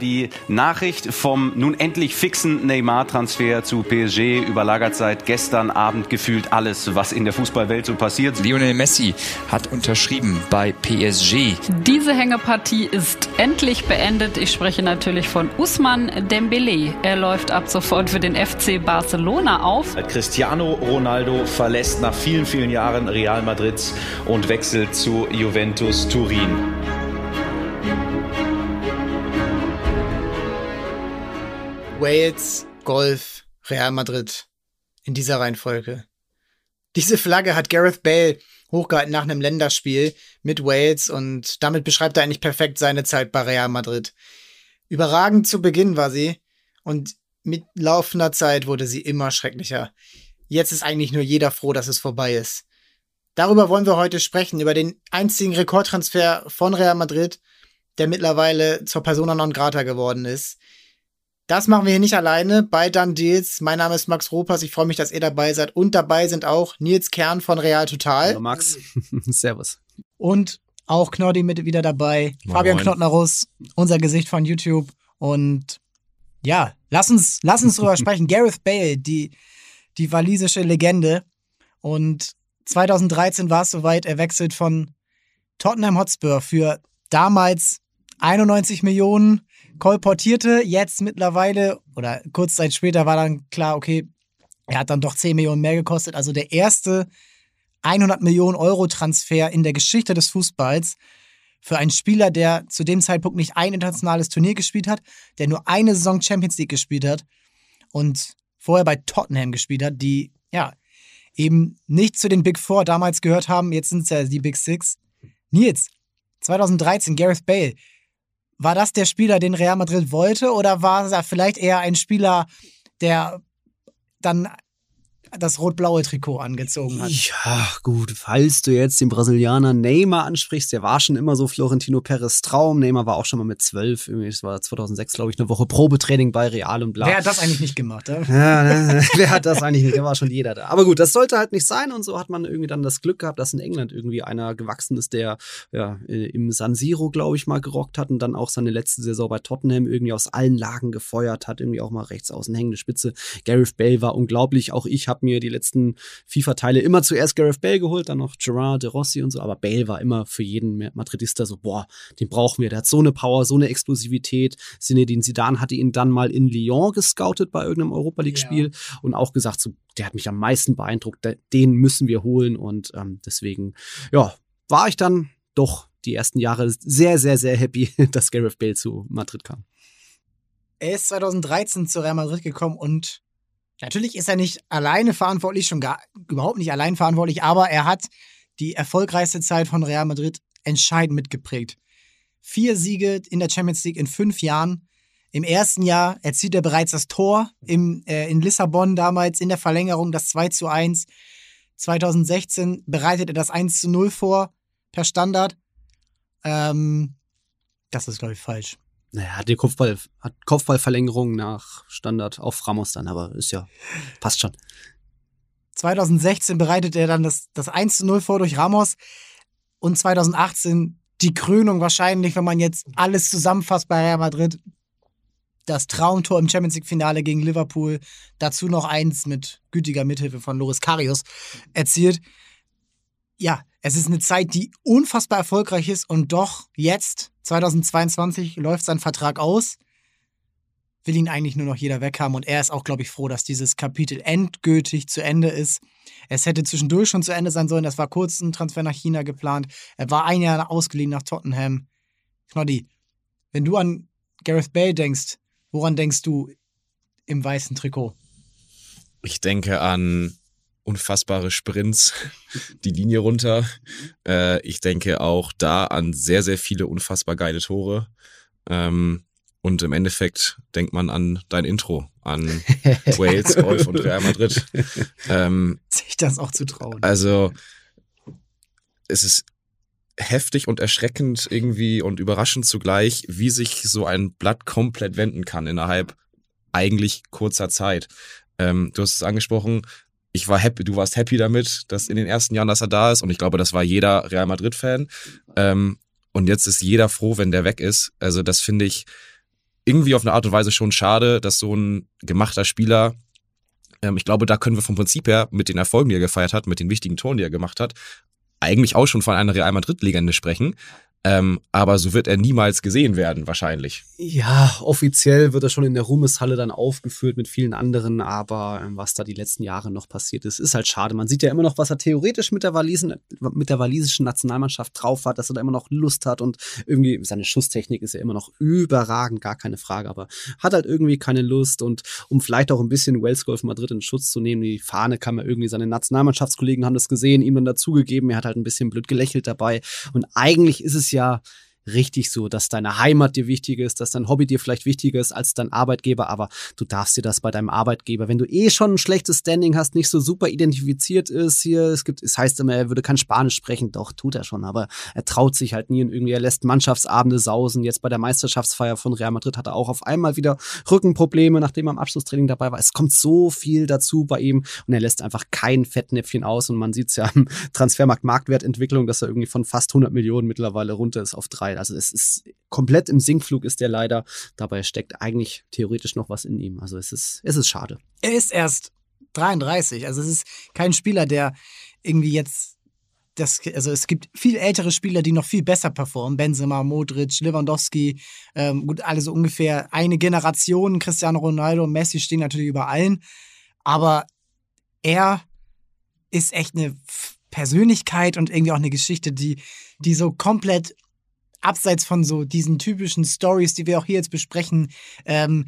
Die Nachricht vom nun endlich fixen Neymar-Transfer zu PSG überlagert seit gestern Abend gefühlt alles, was in der Fußballwelt so passiert. Lionel Messi hat unterschrieben bei PSG. Diese Hängepartie ist endlich beendet. Ich spreche natürlich von Usman Dembele. Er läuft ab sofort für den FC Barcelona auf. Cristiano Ronaldo verlässt nach vielen, vielen Jahren Real Madrid und wechselt zu Juventus Turin. Wales, Golf, Real Madrid. In dieser Reihenfolge. Diese Flagge hat Gareth Bale hochgehalten nach einem Länderspiel mit Wales und damit beschreibt er eigentlich perfekt seine Zeit bei Real Madrid. Überragend zu Beginn war sie und mit laufender Zeit wurde sie immer schrecklicher. Jetzt ist eigentlich nur jeder froh, dass es vorbei ist. Darüber wollen wir heute sprechen, über den einzigen Rekordtransfer von Real Madrid, der mittlerweile zur Persona non grata geworden ist. Das machen wir hier nicht alleine bei Dan Deals. Mein Name ist Max Ropas. Ich freue mich, dass ihr dabei seid. Und dabei sind auch Nils Kern von Real Total. Hallo Max. Servus. Und auch Knoddy mit wieder dabei. Moin. Fabian Knottnerus, unser Gesicht von YouTube. Und ja, lass uns, lass uns drüber sprechen. Gareth Bale, die, die walisische Legende. Und 2013 war es soweit, er wechselt von Tottenham Hotspur für damals 91 Millionen kolportierte jetzt mittlerweile, oder kurz Zeit später war dann klar, okay, er hat dann doch 10 Millionen mehr gekostet. Also der erste 100 Millionen Euro Transfer in der Geschichte des Fußballs für einen Spieler, der zu dem Zeitpunkt nicht ein internationales Turnier gespielt hat, der nur eine Saison Champions League gespielt hat und vorher bei Tottenham gespielt hat, die ja eben nicht zu den Big Four damals gehört haben. Jetzt sind es ja die Big Six. Nils, 2013, Gareth Bale, war das der Spieler, den Real Madrid wollte, oder war er vielleicht eher ein Spieler, der dann das rot-blaue Trikot angezogen hat. Ja, gut, falls du jetzt den Brasilianer Neymar ansprichst, der war schon immer so Florentino Perez Traum. Neymar war auch schon mal mit zwölf, irgendwie, das war 2006, glaube ich, eine Woche Probetraining bei Real und bla. Wer hat das eigentlich nicht gemacht? Ja, ja ne, wer hat das eigentlich nicht? Da war schon jeder da. Aber gut, das sollte halt nicht sein und so hat man irgendwie dann das Glück gehabt, dass in England irgendwie einer gewachsen ist, der ja im San Siro, glaube ich, mal gerockt hat und dann auch seine letzte Saison bei Tottenham irgendwie aus allen Lagen gefeuert hat, irgendwie auch mal rechts außen hängende Spitze. Gareth Bale war unglaublich. Auch ich habe habe mir die letzten FIFA-Teile immer zuerst Gareth Bale geholt, dann noch Gerard de Rossi und so, aber Bale war immer für jeden Madridista so, boah, den brauchen wir, der hat so eine Power, so eine Explosivität. Zinedine Zidane hatte ihn dann mal in Lyon gescoutet bei irgendeinem Europa League-Spiel ja. und auch gesagt, so, der hat mich am meisten beeindruckt, den müssen wir holen und ähm, deswegen, ja, war ich dann doch die ersten Jahre sehr, sehr, sehr happy, dass Gareth Bale zu Madrid kam. Er ist 2013 zu Real Madrid gekommen und Natürlich ist er nicht alleine verantwortlich, schon gar überhaupt nicht allein verantwortlich, aber er hat die erfolgreichste Zeit von Real Madrid entscheidend mitgeprägt. Vier Siege in der Champions League in fünf Jahren. Im ersten Jahr erzielt er bereits das Tor im, äh, in Lissabon damals in der Verlängerung, das 2 zu 1. 2016 bereitet er das 1 zu 0 vor per Standard. Ähm, das ist, glaube ich, falsch. Naja, hat die Kopfball, hat Kopfballverlängerung nach Standard auf Ramos dann, aber ist ja, passt schon. 2016 bereitet er dann das, das 1 zu 0 vor durch Ramos und 2018 die Krönung wahrscheinlich, wenn man jetzt alles zusammenfasst bei Real Madrid. Das Traumtor im Champions League Finale gegen Liverpool, dazu noch eins mit gütiger Mithilfe von Loris Karius erzielt. Ja, es ist eine Zeit, die unfassbar erfolgreich ist und doch jetzt 2022 läuft sein Vertrag aus. Will ihn eigentlich nur noch jeder weghaben und er ist auch, glaube ich, froh, dass dieses Kapitel endgültig zu Ende ist. Es hätte zwischendurch schon zu Ende sein sollen. Das war kurz ein Transfer nach China geplant. Er war ein Jahr ausgeliehen nach Tottenham. Knoddy, wenn du an Gareth Bale denkst, woran denkst du im weißen Trikot? Ich denke an unfassbare Sprints die Linie runter. Äh, ich denke auch da an sehr, sehr viele unfassbar geile Tore. Ähm, und im Endeffekt denkt man an dein Intro, an Wales, Golf und Real Madrid. Ähm, Sich das auch zu trauen. Also, es ist heftig und erschreckend irgendwie und überraschend zugleich, wie sich so ein Blatt komplett wenden kann innerhalb eigentlich kurzer Zeit. Ähm, du hast es angesprochen, ich war happy, du warst happy damit, dass in den ersten Jahren, dass er da ist. Und ich glaube, das war jeder Real Madrid-Fan. Ähm, und jetzt ist jeder froh, wenn der weg ist. Also, das finde ich, irgendwie auf eine Art und Weise schon schade, dass so ein gemachter Spieler ähm, ich glaube, da können wir vom Prinzip her mit den Erfolgen, die er gefeiert hat, mit den wichtigen Toren, die er gemacht hat, eigentlich auch schon von einer Real Madrid-Legende sprechen. Ähm, aber so wird er niemals gesehen werden, wahrscheinlich. Ja, offiziell wird er schon in der Ruhmeshalle dann aufgeführt mit vielen anderen, aber ähm, was da die letzten Jahre noch passiert ist, ist halt schade. Man sieht ja immer noch, was er theoretisch mit der, Walisen, mit der walisischen Nationalmannschaft drauf hat, dass er da immer noch Lust hat und irgendwie seine Schusstechnik ist ja immer noch überragend, gar keine Frage, aber hat halt irgendwie keine Lust und um vielleicht auch ein bisschen Wales Golf Madrid in Schutz zu nehmen, die Fahne kam ja irgendwie, seine Nationalmannschaftskollegen haben das gesehen, ihm dann dazugegeben, er hat halt ein bisschen blöd gelächelt dabei und eigentlich ist es ja richtig so, dass deine Heimat dir wichtiger ist, dass dein Hobby dir vielleicht wichtiger ist als dein Arbeitgeber, aber du darfst dir das bei deinem Arbeitgeber, wenn du eh schon ein schlechtes Standing hast, nicht so super identifiziert ist hier, es gibt, es heißt immer, er würde kein Spanisch sprechen, doch, tut er schon, aber er traut sich halt nie und irgendwie, er lässt Mannschaftsabende sausen, jetzt bei der Meisterschaftsfeier von Real Madrid hat er auch auf einmal wieder Rückenprobleme, nachdem er im Abschlusstraining dabei war, es kommt so viel dazu bei ihm und er lässt einfach kein Fettnäpfchen aus und man sieht es ja am Transfermarkt Marktwertentwicklung, dass er irgendwie von fast 100 Millionen mittlerweile runter ist auf drei, also es ist komplett im Sinkflug ist der leider. Dabei steckt eigentlich theoretisch noch was in ihm. Also es ist, es ist schade. Er ist erst 33. Also es ist kein Spieler, der irgendwie jetzt das, also es gibt viel ältere Spieler, die noch viel besser performen. Benzema, Modric, Lewandowski, ähm, gut, alle so ungefähr eine Generation. Cristiano Ronaldo und Messi stehen natürlich über allen. Aber er ist echt eine Persönlichkeit und irgendwie auch eine Geschichte, die, die so komplett abseits von so diesen typischen Stories, die wir auch hier jetzt besprechen, ähm,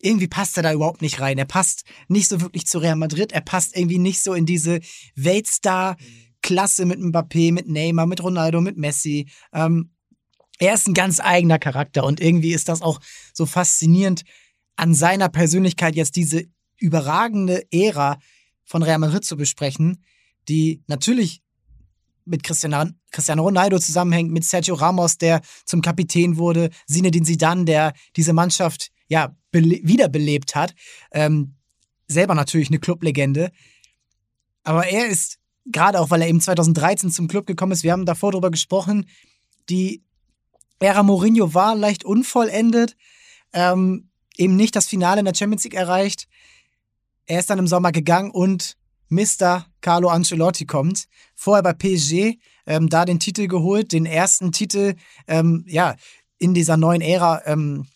irgendwie passt er da überhaupt nicht rein. Er passt nicht so wirklich zu Real Madrid. Er passt irgendwie nicht so in diese Weltstar-Klasse mit Mbappé, mit Neymar, mit Ronaldo, mit Messi. Ähm, er ist ein ganz eigener Charakter und irgendwie ist das auch so faszinierend an seiner Persönlichkeit jetzt diese überragende Ära von Real Madrid zu besprechen, die natürlich mit Cristiano, Ronaldo zusammenhängt, mit Sergio Ramos, der zum Kapitän wurde, Zinedine Zidane, der diese Mannschaft ja wiederbelebt hat. Ähm, selber natürlich eine Clublegende. Aber er ist, gerade auch weil er eben 2013 zum Club gekommen ist, wir haben davor darüber gesprochen, die Ära Mourinho war leicht unvollendet, ähm, eben nicht das Finale in der Champions League erreicht. Er ist dann im Sommer gegangen und Mr. Carlo Ancelotti kommt. Vorher bei PSG ähm, da den Titel geholt, den ersten Titel ähm, ja, in dieser neuen Ära ähm,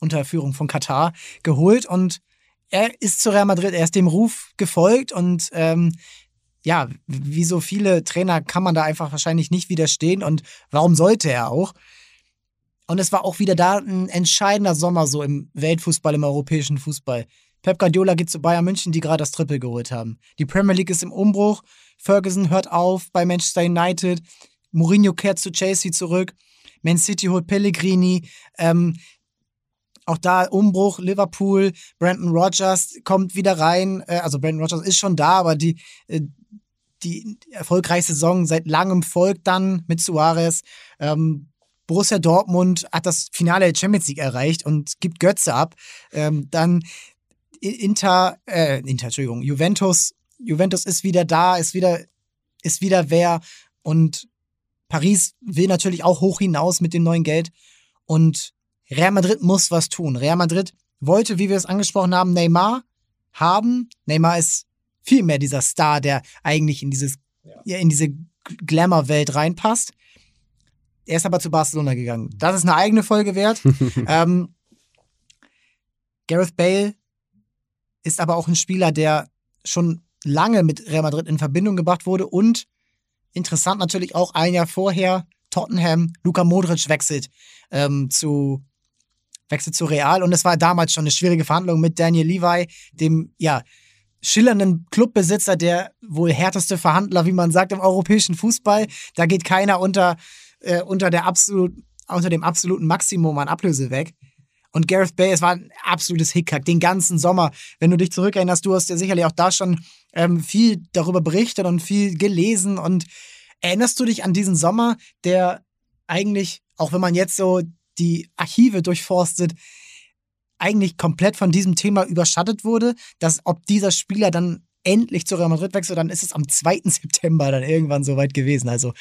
unter Führung von Katar geholt und er ist zu Real Madrid, er ist dem Ruf gefolgt und ähm, ja, wie so viele Trainer kann man da einfach wahrscheinlich nicht widerstehen und warum sollte er auch? Und es war auch wieder da ein entscheidender Sommer so im Weltfußball, im europäischen Fußball. Pep Guardiola geht zu Bayern München, die gerade das Triple geholt haben. Die Premier League ist im Umbruch. Ferguson hört auf bei Manchester United. Mourinho kehrt zu Chelsea zurück. Man City holt Pellegrini. Ähm, auch da Umbruch, Liverpool, Brandon Rogers kommt wieder rein. Äh, also Brandon Rogers ist schon da, aber die, äh, die erfolgreichste Saison seit langem folgt dann mit Suarez. Ähm, Borussia Dortmund hat das Finale der Champions League erreicht und gibt Götze ab. Ähm, dann Inter, äh, Inter, Entschuldigung, Juventus, Juventus ist wieder da, ist wieder, ist wieder wer und Paris will natürlich auch hoch hinaus mit dem neuen Geld und Real Madrid muss was tun. Real Madrid wollte, wie wir es angesprochen haben, Neymar haben. Neymar ist viel mehr dieser Star, der eigentlich in dieses, ja. in diese Glamour-Welt reinpasst. Er ist aber zu Barcelona gegangen. Das ist eine eigene Folge wert. ähm, Gareth Bale ist aber auch ein Spieler, der schon lange mit Real Madrid in Verbindung gebracht wurde und interessant natürlich auch ein Jahr vorher Tottenham, Luka Modric wechselt ähm, zu wechselt zu Real und es war damals schon eine schwierige Verhandlung mit Daniel Levi, dem ja schillernden Clubbesitzer, der wohl härteste Verhandler, wie man sagt, im europäischen Fußball. Da geht keiner unter äh, unter der absolut unter dem absoluten Maximum an Ablöse weg. Und Gareth Bale, es war ein absolutes Hickhack, den ganzen Sommer. Wenn du dich zurückerinnerst, du hast ja sicherlich auch da schon ähm, viel darüber berichtet und viel gelesen. Und erinnerst du dich an diesen Sommer, der eigentlich, auch wenn man jetzt so die Archive durchforstet, eigentlich komplett von diesem Thema überschattet wurde, dass ob dieser Spieler dann endlich zu Real Madrid wechselt, dann ist es am 2. September dann irgendwann soweit gewesen. Also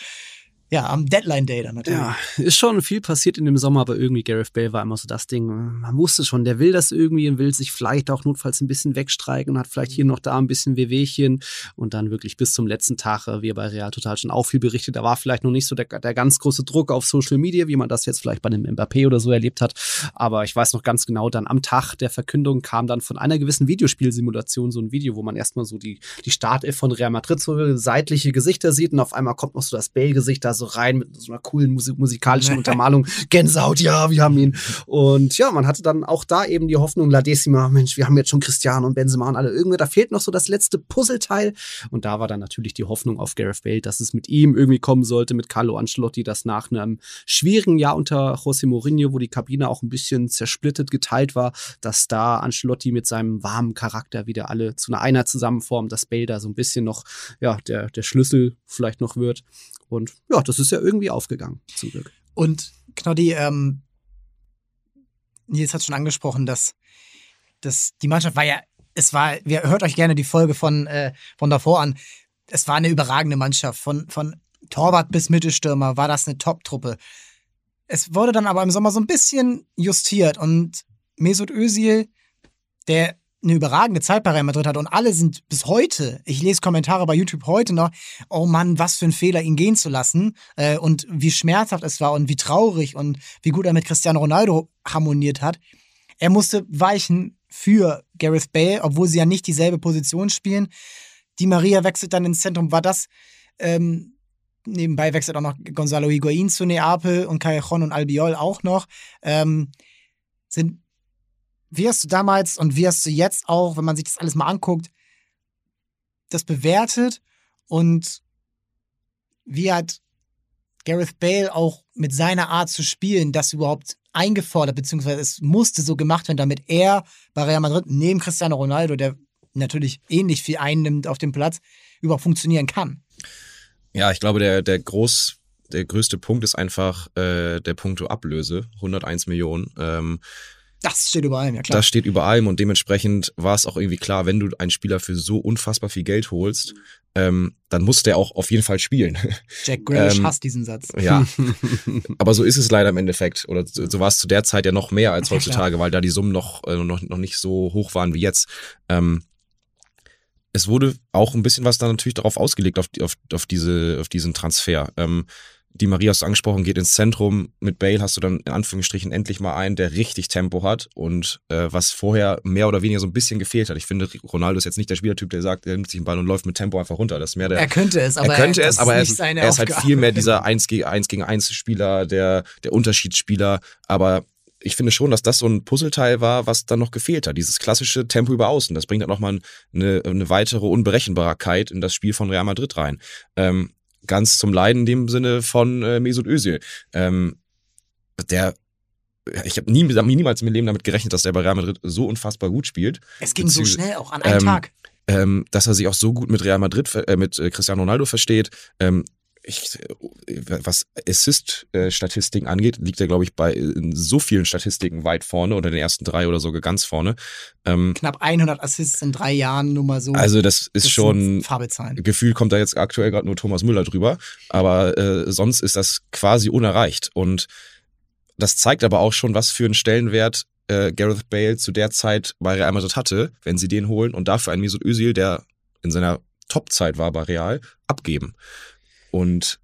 ja, am Deadline Day dann natürlich. Ja, ist schon viel passiert in dem Sommer, aber irgendwie Gareth Bale war immer so das Ding. Man wusste schon, der will das irgendwie und will sich vielleicht auch notfalls ein bisschen wegstreiken und hat vielleicht hier noch da ein bisschen Wehwehchen und dann wirklich bis zum letzten Tag, äh, wie bei Real Total schon auch viel berichtet, da war vielleicht noch nicht so der, der ganz große Druck auf Social Media, wie man das jetzt vielleicht bei einem Mbappé oder so erlebt hat. Aber ich weiß noch ganz genau, dann am Tag der Verkündung kam dann von einer gewissen Videospielsimulation so ein Video, wo man erstmal so die, die Startelf von Real Madrid so seitliche Gesichter sieht und auf einmal kommt noch so das Bale-Gesicht da so rein mit so einer coolen Musik musikalischen Untermalung. Gänsehaut, ja, wir haben ihn. Und ja, man hatte dann auch da eben die Hoffnung, La Decima, Mensch, wir haben jetzt schon Cristiano und Benzema und alle. Irgendwie, da fehlt noch so das letzte Puzzleteil. Und da war dann natürlich die Hoffnung auf Gareth Bale, dass es mit ihm irgendwie kommen sollte, mit Carlo Ancelotti, das nach einem schwierigen Jahr unter José Mourinho, wo die Kabine auch ein bisschen zersplittet, geteilt war, dass da Ancelotti mit seinem warmen Charakter wieder alle zu einer Einheit zusammenformt, dass Bale da so ein bisschen noch, ja, der, der Schlüssel vielleicht noch wird. Und ja, das ist ja irgendwie aufgegangen, zum Glück. Und Knoddy, ähm, Nils hat schon angesprochen, dass, dass die Mannschaft war ja, es war, wir hört euch gerne die Folge von, äh, von davor an. Es war eine überragende Mannschaft. Von, von Torwart bis Mittelstürmer war das eine Top-Truppe. Es wurde dann aber im Sommer so ein bisschen justiert und Mesut Özil, der eine überragende Zeit bei Real Madrid hat und alle sind bis heute, ich lese Kommentare bei YouTube heute noch, oh Mann, was für ein Fehler, ihn gehen zu lassen äh, und wie schmerzhaft es war und wie traurig und wie gut er mit Cristiano Ronaldo harmoniert hat. Er musste weichen für Gareth Bale, obwohl sie ja nicht dieselbe Position spielen. Die Maria wechselt dann ins Zentrum. War das ähm, nebenbei wechselt auch noch Gonzalo Higuain zu Neapel und Callejon und Albiol auch noch. Ähm, sind wie hast du damals und wie hast du jetzt auch, wenn man sich das alles mal anguckt, das bewertet und wie hat Gareth Bale auch mit seiner Art zu spielen das überhaupt eingefordert, beziehungsweise es musste so gemacht werden, damit er bei Real Madrid neben Cristiano Ronaldo, der natürlich ähnlich viel einnimmt auf dem Platz, überhaupt funktionieren kann. Ja, ich glaube, der, der groß, der größte Punkt ist einfach äh, der Punkto Ablöse, 101 Millionen. Ähm, das steht über allem, ja klar. Das steht über allem und dementsprechend war es auch irgendwie klar, wenn du einen Spieler für so unfassbar viel Geld holst, ähm, dann muss der auch auf jeden Fall spielen. Jack Grealish ähm, hasst diesen Satz. Ja, aber so ist es leider im Endeffekt. Oder so, so war es zu der Zeit ja noch mehr als heutzutage, ja, weil da die Summen noch, äh, noch, noch nicht so hoch waren wie jetzt. Ähm, es wurde auch ein bisschen was da natürlich darauf ausgelegt, auf, auf, auf, diese, auf diesen Transfer. Ähm, die Maria hast du angesprochen, geht ins Zentrum. Mit Bale hast du dann in Anführungsstrichen endlich mal einen, der richtig Tempo hat und äh, was vorher mehr oder weniger so ein bisschen gefehlt hat. Ich finde, Ronaldo ist jetzt nicht der Spielertyp, der sagt, er nimmt sich den Ball und läuft mit Tempo einfach runter. Das ist mehr der. Er könnte es, aber er könnte es, aber er ist, er ist halt viel mehr dieser 1 gegen 1 gegen 1 Spieler, der, der Unterschiedsspieler. Aber ich finde schon, dass das so ein Puzzleteil war, was dann noch gefehlt hat. Dieses klassische Tempo über Außen. Das bringt dann nochmal eine, eine weitere Unberechenbarkeit in das Spiel von Real Madrid rein. Ähm, ganz zum Leiden in dem Sinne von äh, Mesut Özil. Ähm, der ich habe nie, niemals in meinem Leben damit gerechnet, dass der bei Real Madrid so unfassbar gut spielt. Es ging so schnell, auch an einem ähm, Tag. Ähm, dass er sich auch so gut mit Real Madrid, äh, mit äh, Cristiano Ronaldo versteht. Ähm, ich, was Assist-Statistiken angeht, liegt er, glaube ich, bei so vielen Statistiken weit vorne oder den ersten drei oder sogar ganz vorne. Ähm, Knapp 100 Assists in drei Jahren, nur mal so. Also das ist das schon, Gefühl kommt da jetzt aktuell gerade nur Thomas Müller drüber, aber äh, sonst ist das quasi unerreicht und das zeigt aber auch schon, was für einen Stellenwert äh, Gareth Bale zu der Zeit bei Real Madrid hatte, wenn sie den holen und dafür einen Mesut Özil, der in seiner Topzeit war bei Real, abgeben. Und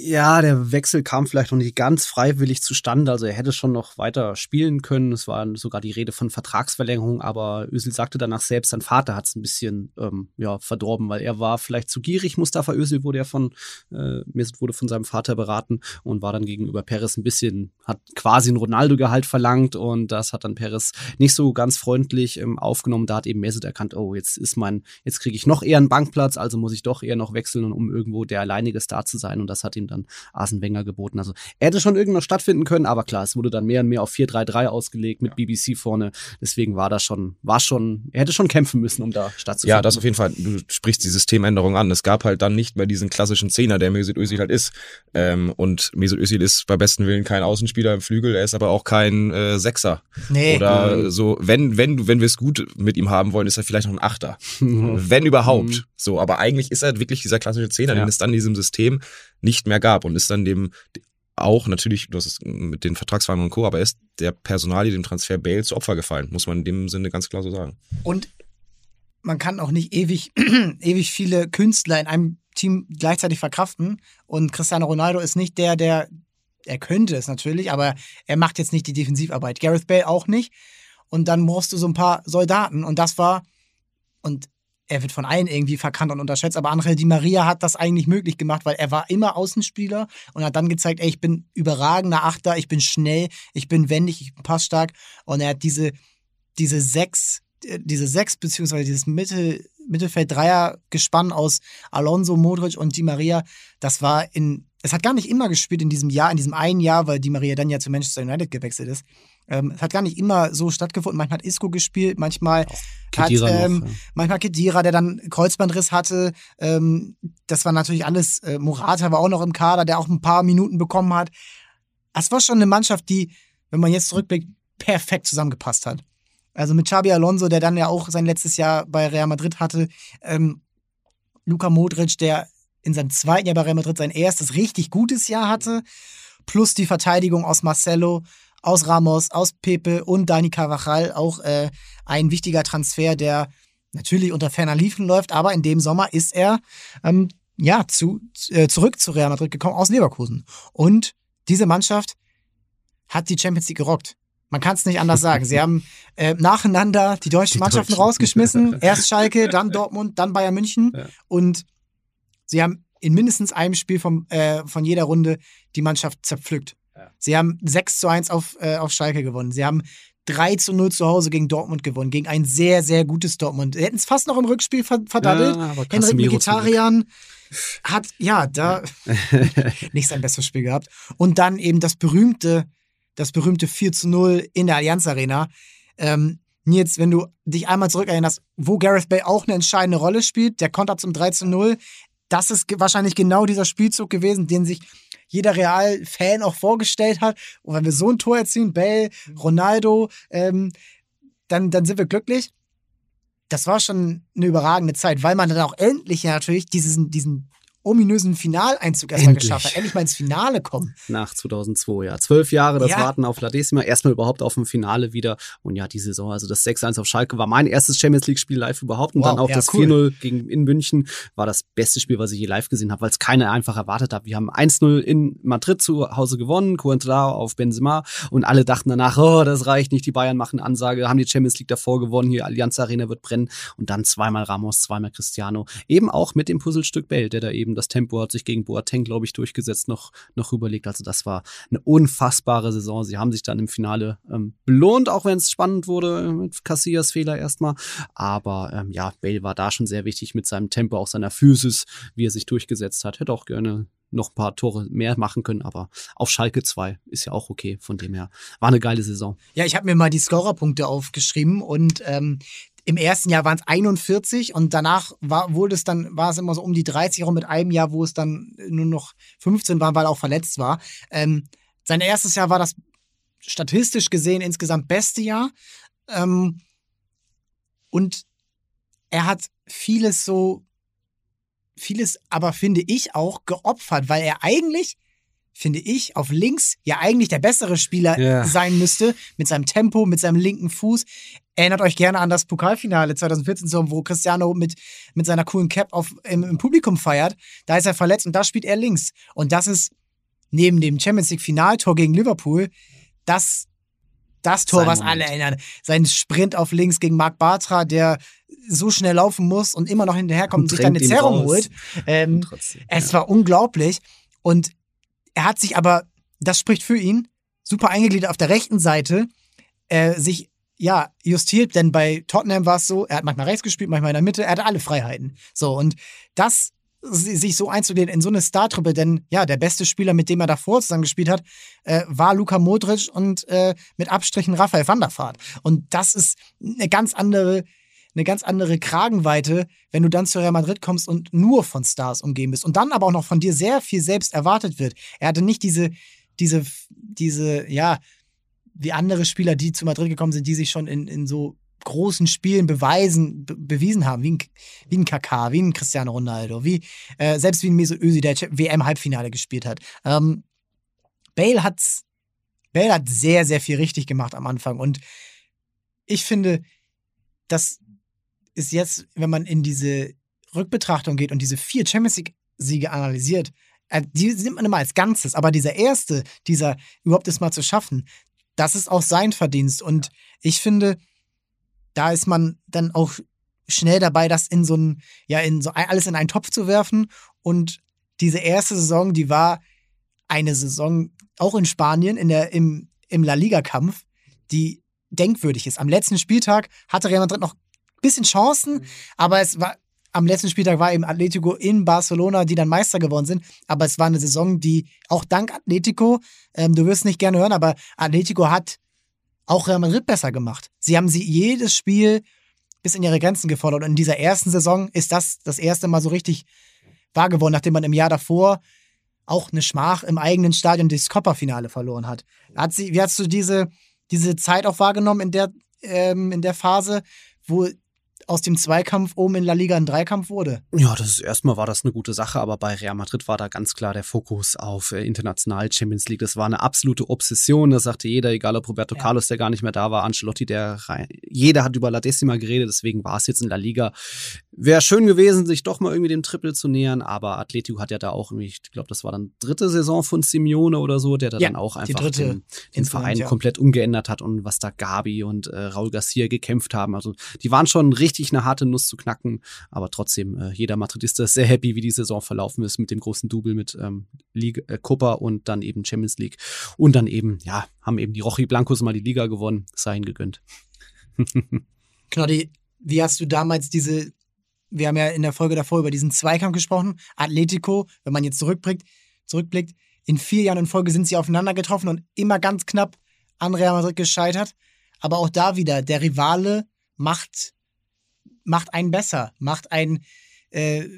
ja, der Wechsel kam vielleicht noch nicht ganz freiwillig zustande. Also er hätte schon noch weiter spielen können. Es war sogar die Rede von Vertragsverlängerung, aber Özil sagte danach selbst, sein Vater hat es ein bisschen ähm, ja, verdorben, weil er war vielleicht zu gierig. Mustafa Özil wurde ja von, äh, wurde von seinem Vater beraten und war dann gegenüber Perez ein bisschen, hat quasi ein Ronaldo-Gehalt verlangt und das hat dann Perez nicht so ganz freundlich ähm, aufgenommen. Da hat eben Mesut erkannt, oh, jetzt ist mein, jetzt kriege ich noch eher einen Bankplatz, also muss ich doch eher noch wechseln, um irgendwo der alleinige Star zu sein und das hat ihm dann Arsene Wenger geboten. Also er hätte schon irgendwo stattfinden können, aber klar, es wurde dann mehr und mehr auf 4-3-3 ausgelegt mit ja. BBC vorne. Deswegen war das schon, war schon, er hätte schon kämpfen müssen, um da stattzufinden. Ja, das auf jeden Fall. Du sprichst die Systemänderung an. Es gab halt dann nicht mehr diesen klassischen Zehner, der Mesut Özil halt ist. Ähm, und Mesut Özil ist bei besten Willen kein Außenspieler im Flügel, er ist aber auch kein äh, Sechser. Nee. Oder mhm. so, wenn, wenn, wenn wir es gut mit ihm haben wollen, ist er vielleicht noch ein Achter. wenn überhaupt. Mhm. So, aber eigentlich ist er wirklich dieser klassische Zehner, ja. den es dann in diesem System nicht mehr gab und ist dann dem auch natürlich, du hast es mit den Vertragsverhandlungen und Co., aber er ist der Personalie, dem Transfer Bale zu Opfer gefallen, muss man in dem Sinne ganz klar so sagen. Und man kann auch nicht ewig, ewig viele Künstler in einem Team gleichzeitig verkraften. Und Cristiano Ronaldo ist nicht der, der, er könnte es natürlich, aber er macht jetzt nicht die Defensivarbeit. Gareth Bale auch nicht. Und dann brauchst du so ein paar Soldaten. Und das war, und er wird von allen irgendwie verkannt und unterschätzt, aber Angel Di Maria hat das eigentlich möglich gemacht, weil er war immer Außenspieler und hat dann gezeigt, ey, ich bin überragender Achter, ich bin schnell, ich bin wendig, ich bin passstark und er hat diese, diese sechs, diese sechs beziehungsweise dieses Mittel, Mittelfeld-Dreier-Gespann aus Alonso, Modric und Di Maria, das war in, es hat gar nicht immer gespielt in diesem Jahr, in diesem einen Jahr, weil Di Maria dann ja zu Manchester United gewechselt ist. Ähm, es hat gar nicht immer so stattgefunden. Manchmal hat Isco gespielt, manchmal hat ähm, noch, ja. manchmal Kedira, der dann Kreuzbandriss hatte. Ähm, das war natürlich alles. Äh, Morata war auch noch im Kader, der auch ein paar Minuten bekommen hat. Das war schon eine Mannschaft, die, wenn man jetzt zurückblickt, perfekt zusammengepasst hat. Also mit Xabi Alonso, der dann ja auch sein letztes Jahr bei Real Madrid hatte. Ähm, Luka Modric, der in seinem zweiten Jahr bei Real Madrid sein erstes richtig gutes Jahr hatte. Plus die Verteidigung aus Marcelo aus Ramos, aus Pepe und Dani Carvajal auch äh, ein wichtiger Transfer, der natürlich unter ferner Liefen läuft, aber in dem Sommer ist er ähm, ja zu, äh, zurück zu Real Madrid gekommen aus Leverkusen. Und diese Mannschaft hat die Champions League gerockt. Man kann es nicht anders sagen. Sie haben äh, nacheinander die deutschen die Mannschaften Deutschen. rausgeschmissen. Erst Schalke, dann Dortmund, dann Bayern München. Ja. Und sie haben in mindestens einem Spiel vom, äh, von jeder Runde die Mannschaft zerpflückt. Sie haben 6 zu 1 auf, äh, auf Schalke gewonnen. Sie haben 3 zu 0 zu Hause gegen Dortmund gewonnen, gegen ein sehr, sehr gutes Dortmund. Sie hätten es fast noch im Rückspiel verdaddelt. Ja, Henrik Mkhitaryan hat, ja, da nicht sein bestes Spiel gehabt. Und dann eben das berühmte, das berühmte 4 zu 0 in der Allianz Arena. Ähm, Nils, wenn du dich einmal zurückerinnerst, wo Gareth Bay auch eine entscheidende Rolle spielt, der Konter zum 3 zu 0, das ist wahrscheinlich genau dieser Spielzug gewesen, den sich jeder Real-Fan auch vorgestellt hat. Und wenn wir so ein Tor erzielen, Bell, Ronaldo, ähm, dann, dann sind wir glücklich. Das war schon eine überragende Zeit, weil man dann auch endlich ja natürlich diesen, diesen ominösen Finaleinzug erstmal geschafft hat. Endlich mal ins Finale kommen. Nach 2002, ja. Zwölf Jahre das ja. Warten auf La Decima. Erstmal überhaupt auf dem Finale wieder. Und ja, die Saison, also das 6-1 auf Schalke war mein erstes Champions League-Spiel live überhaupt. Und wow, dann auch ja, das cool. 4-0 gegen in München war das beste Spiel, was ich je live gesehen habe, weil es keiner einfach erwartet hat. Wir haben 1-0 in Madrid zu Hause gewonnen, Coentrao auf Benzema und alle dachten danach, oh, das reicht nicht, die Bayern machen Ansage, haben die Champions League davor gewonnen, hier Allianz Arena wird brennen und dann zweimal Ramos, zweimal Cristiano. Eben auch mit dem Puzzlestück Bell, der da eben das Tempo hat sich gegen Boateng, glaube ich, durchgesetzt, noch, noch überlegt. Also das war eine unfassbare Saison. Sie haben sich dann im Finale ähm, belohnt, auch wenn es spannend wurde mit Casillas Fehler erstmal. Aber ähm, ja, Bale war da schon sehr wichtig mit seinem Tempo, auch seiner Physis, wie er sich durchgesetzt hat. Hätte auch gerne noch ein paar Tore mehr machen können, aber auf Schalke 2 ist ja auch okay. Von dem her war eine geile Saison. Ja, ich habe mir mal die Scorerpunkte aufgeschrieben und ähm, im ersten Jahr waren es 41 und danach war, wurde es dann, war es immer so um die 30 auch mit einem Jahr, wo es dann nur noch 15 war, weil er auch verletzt war. Ähm, sein erstes Jahr war das statistisch gesehen insgesamt beste Jahr. Ähm, und er hat vieles so, vieles aber finde ich auch geopfert, weil er eigentlich finde ich, auf links ja eigentlich der bessere Spieler yeah. sein müsste, mit seinem Tempo, mit seinem linken Fuß. Erinnert euch gerne an das Pokalfinale 2014, wo Cristiano mit, mit seiner coolen Cap auf, im, im Publikum feiert. Da ist er verletzt und da spielt er links. Und das ist neben dem Champions League Finaltor gegen Liverpool das, das Tor, Sein was Moment. alle erinnern. Sein Sprint auf links gegen Marc Bartra, der so schnell laufen muss und immer noch hinterherkommt und, und sich dann eine Zerrung holt. Ähm, trotzdem, es war unglaublich. Und er hat sich aber, das spricht für ihn, super eingegliedert auf der rechten Seite, äh, sich ja, justiert, denn bei Tottenham war es so, er hat manchmal rechts gespielt, manchmal in der Mitte, er hatte alle Freiheiten. So, und das sich so einzugliedern in so eine Startruppe, denn ja, der beste Spieler, mit dem er davor zusammen gespielt hat, äh, war Luka Modric und äh, mit Abstrichen Raphael van der Vaart. Und das ist eine ganz andere eine ganz andere Kragenweite, wenn du dann zu Real Madrid kommst und nur von Stars umgeben bist und dann aber auch noch von dir sehr viel selbst erwartet wird. Er hatte nicht diese, diese, diese, ja, wie andere Spieler, die zu Madrid gekommen sind, die sich schon in, in so großen Spielen beweisen, be bewiesen haben, wie ein, wie ein Kaká, wie ein Cristiano Ronaldo, wie äh, selbst wie ein Mesut Özil, der WM-Halbfinale gespielt hat. Ähm, Bale hat's, Bale hat sehr, sehr viel richtig gemacht am Anfang und ich finde, das ist jetzt, wenn man in diese Rückbetrachtung geht und diese vier Champions League-Siege analysiert, äh, die nimmt man immer als Ganzes, aber dieser erste, dieser überhaupt das mal zu schaffen, das ist auch sein Verdienst. Und ich finde, da ist man dann auch schnell dabei, das in so ein, ja, in so alles in einen Topf zu werfen. Und diese erste Saison, die war eine Saison, auch in Spanien, in der, im, im La Liga-Kampf, die denkwürdig ist. Am letzten Spieltag hatte Real Madrid noch ein bisschen Chancen, mhm. aber es war am letzten Spieltag war eben Atletico in Barcelona, die dann Meister geworden sind. Aber es war eine Saison, die auch dank Atletico, ähm, du wirst nicht gerne hören, aber Atletico hat auch Real Madrid besser gemacht. Sie haben sie jedes Spiel bis in ihre Grenzen gefordert. Und in dieser ersten Saison ist das das erste Mal so richtig wahr geworden, nachdem man im Jahr davor auch eine Schmach im eigenen Stadion das Copper-Finale verloren hat. hat sie, wie hast du diese, diese Zeit auch wahrgenommen in der, ähm, in der Phase, wo aus dem Zweikampf oben in La Liga ein Dreikampf wurde. Ja, das ist erstmal war das eine gute Sache, aber bei Real Madrid war da ganz klar der Fokus auf äh, international Champions League. Das war eine absolute Obsession. Das sagte jeder, egal ob Roberto ja. Carlos, der gar nicht mehr da war, Ancelotti, der rein. Jeder hat über La Decima geredet, deswegen war es jetzt in La Liga. Wäre schön gewesen, sich doch mal irgendwie dem Triple zu nähern, aber Atletico hat ja da auch irgendwie, ich glaube, das war dann dritte Saison von Simeone oder so, der da ja, dann auch einfach den, den Verein ja. komplett umgeändert hat und was da Gabi und äh, Raul Garcia gekämpft haben. Also die waren schon richtig richtig eine harte Nuss zu knacken. Aber trotzdem, äh, jeder Madridista ist sehr happy, wie die Saison verlaufen ist mit dem großen Double mit ähm, Liga, äh, Copa und dann eben Champions League. Und dann eben, ja, haben eben die Rochi Blancos mal die Liga gewonnen. Sei ihnen gegönnt. Knoddy, wie hast du damals diese, wir haben ja in der Folge davor über diesen Zweikampf gesprochen, Atletico, wenn man jetzt zurückblickt, zurückblickt, in vier Jahren in Folge sind sie aufeinander getroffen und immer ganz knapp an Real Madrid gescheitert. Aber auch da wieder, der Rivale macht macht einen besser, macht einen, äh,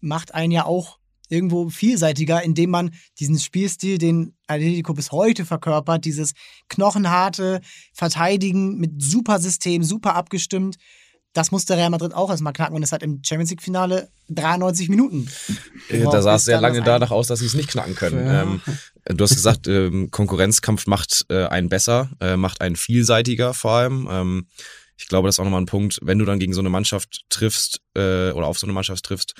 macht einen ja auch irgendwo vielseitiger, indem man diesen Spielstil, den Atletico bis heute verkörpert, dieses knochenharte Verteidigen mit super System, super abgestimmt, das musste Real Madrid auch erstmal knacken und es hat im Champions League Finale 93 Minuten. Äh, da sah es sehr lange danach aus, dass sie es nicht knacken können. Ja. Ähm, du hast gesagt, ähm, Konkurrenzkampf macht äh, einen besser, äh, macht einen vielseitiger vor allem. Ähm, ich glaube, das ist auch nochmal ein Punkt, wenn du dann gegen so eine Mannschaft triffst äh, oder auf so eine Mannschaft triffst,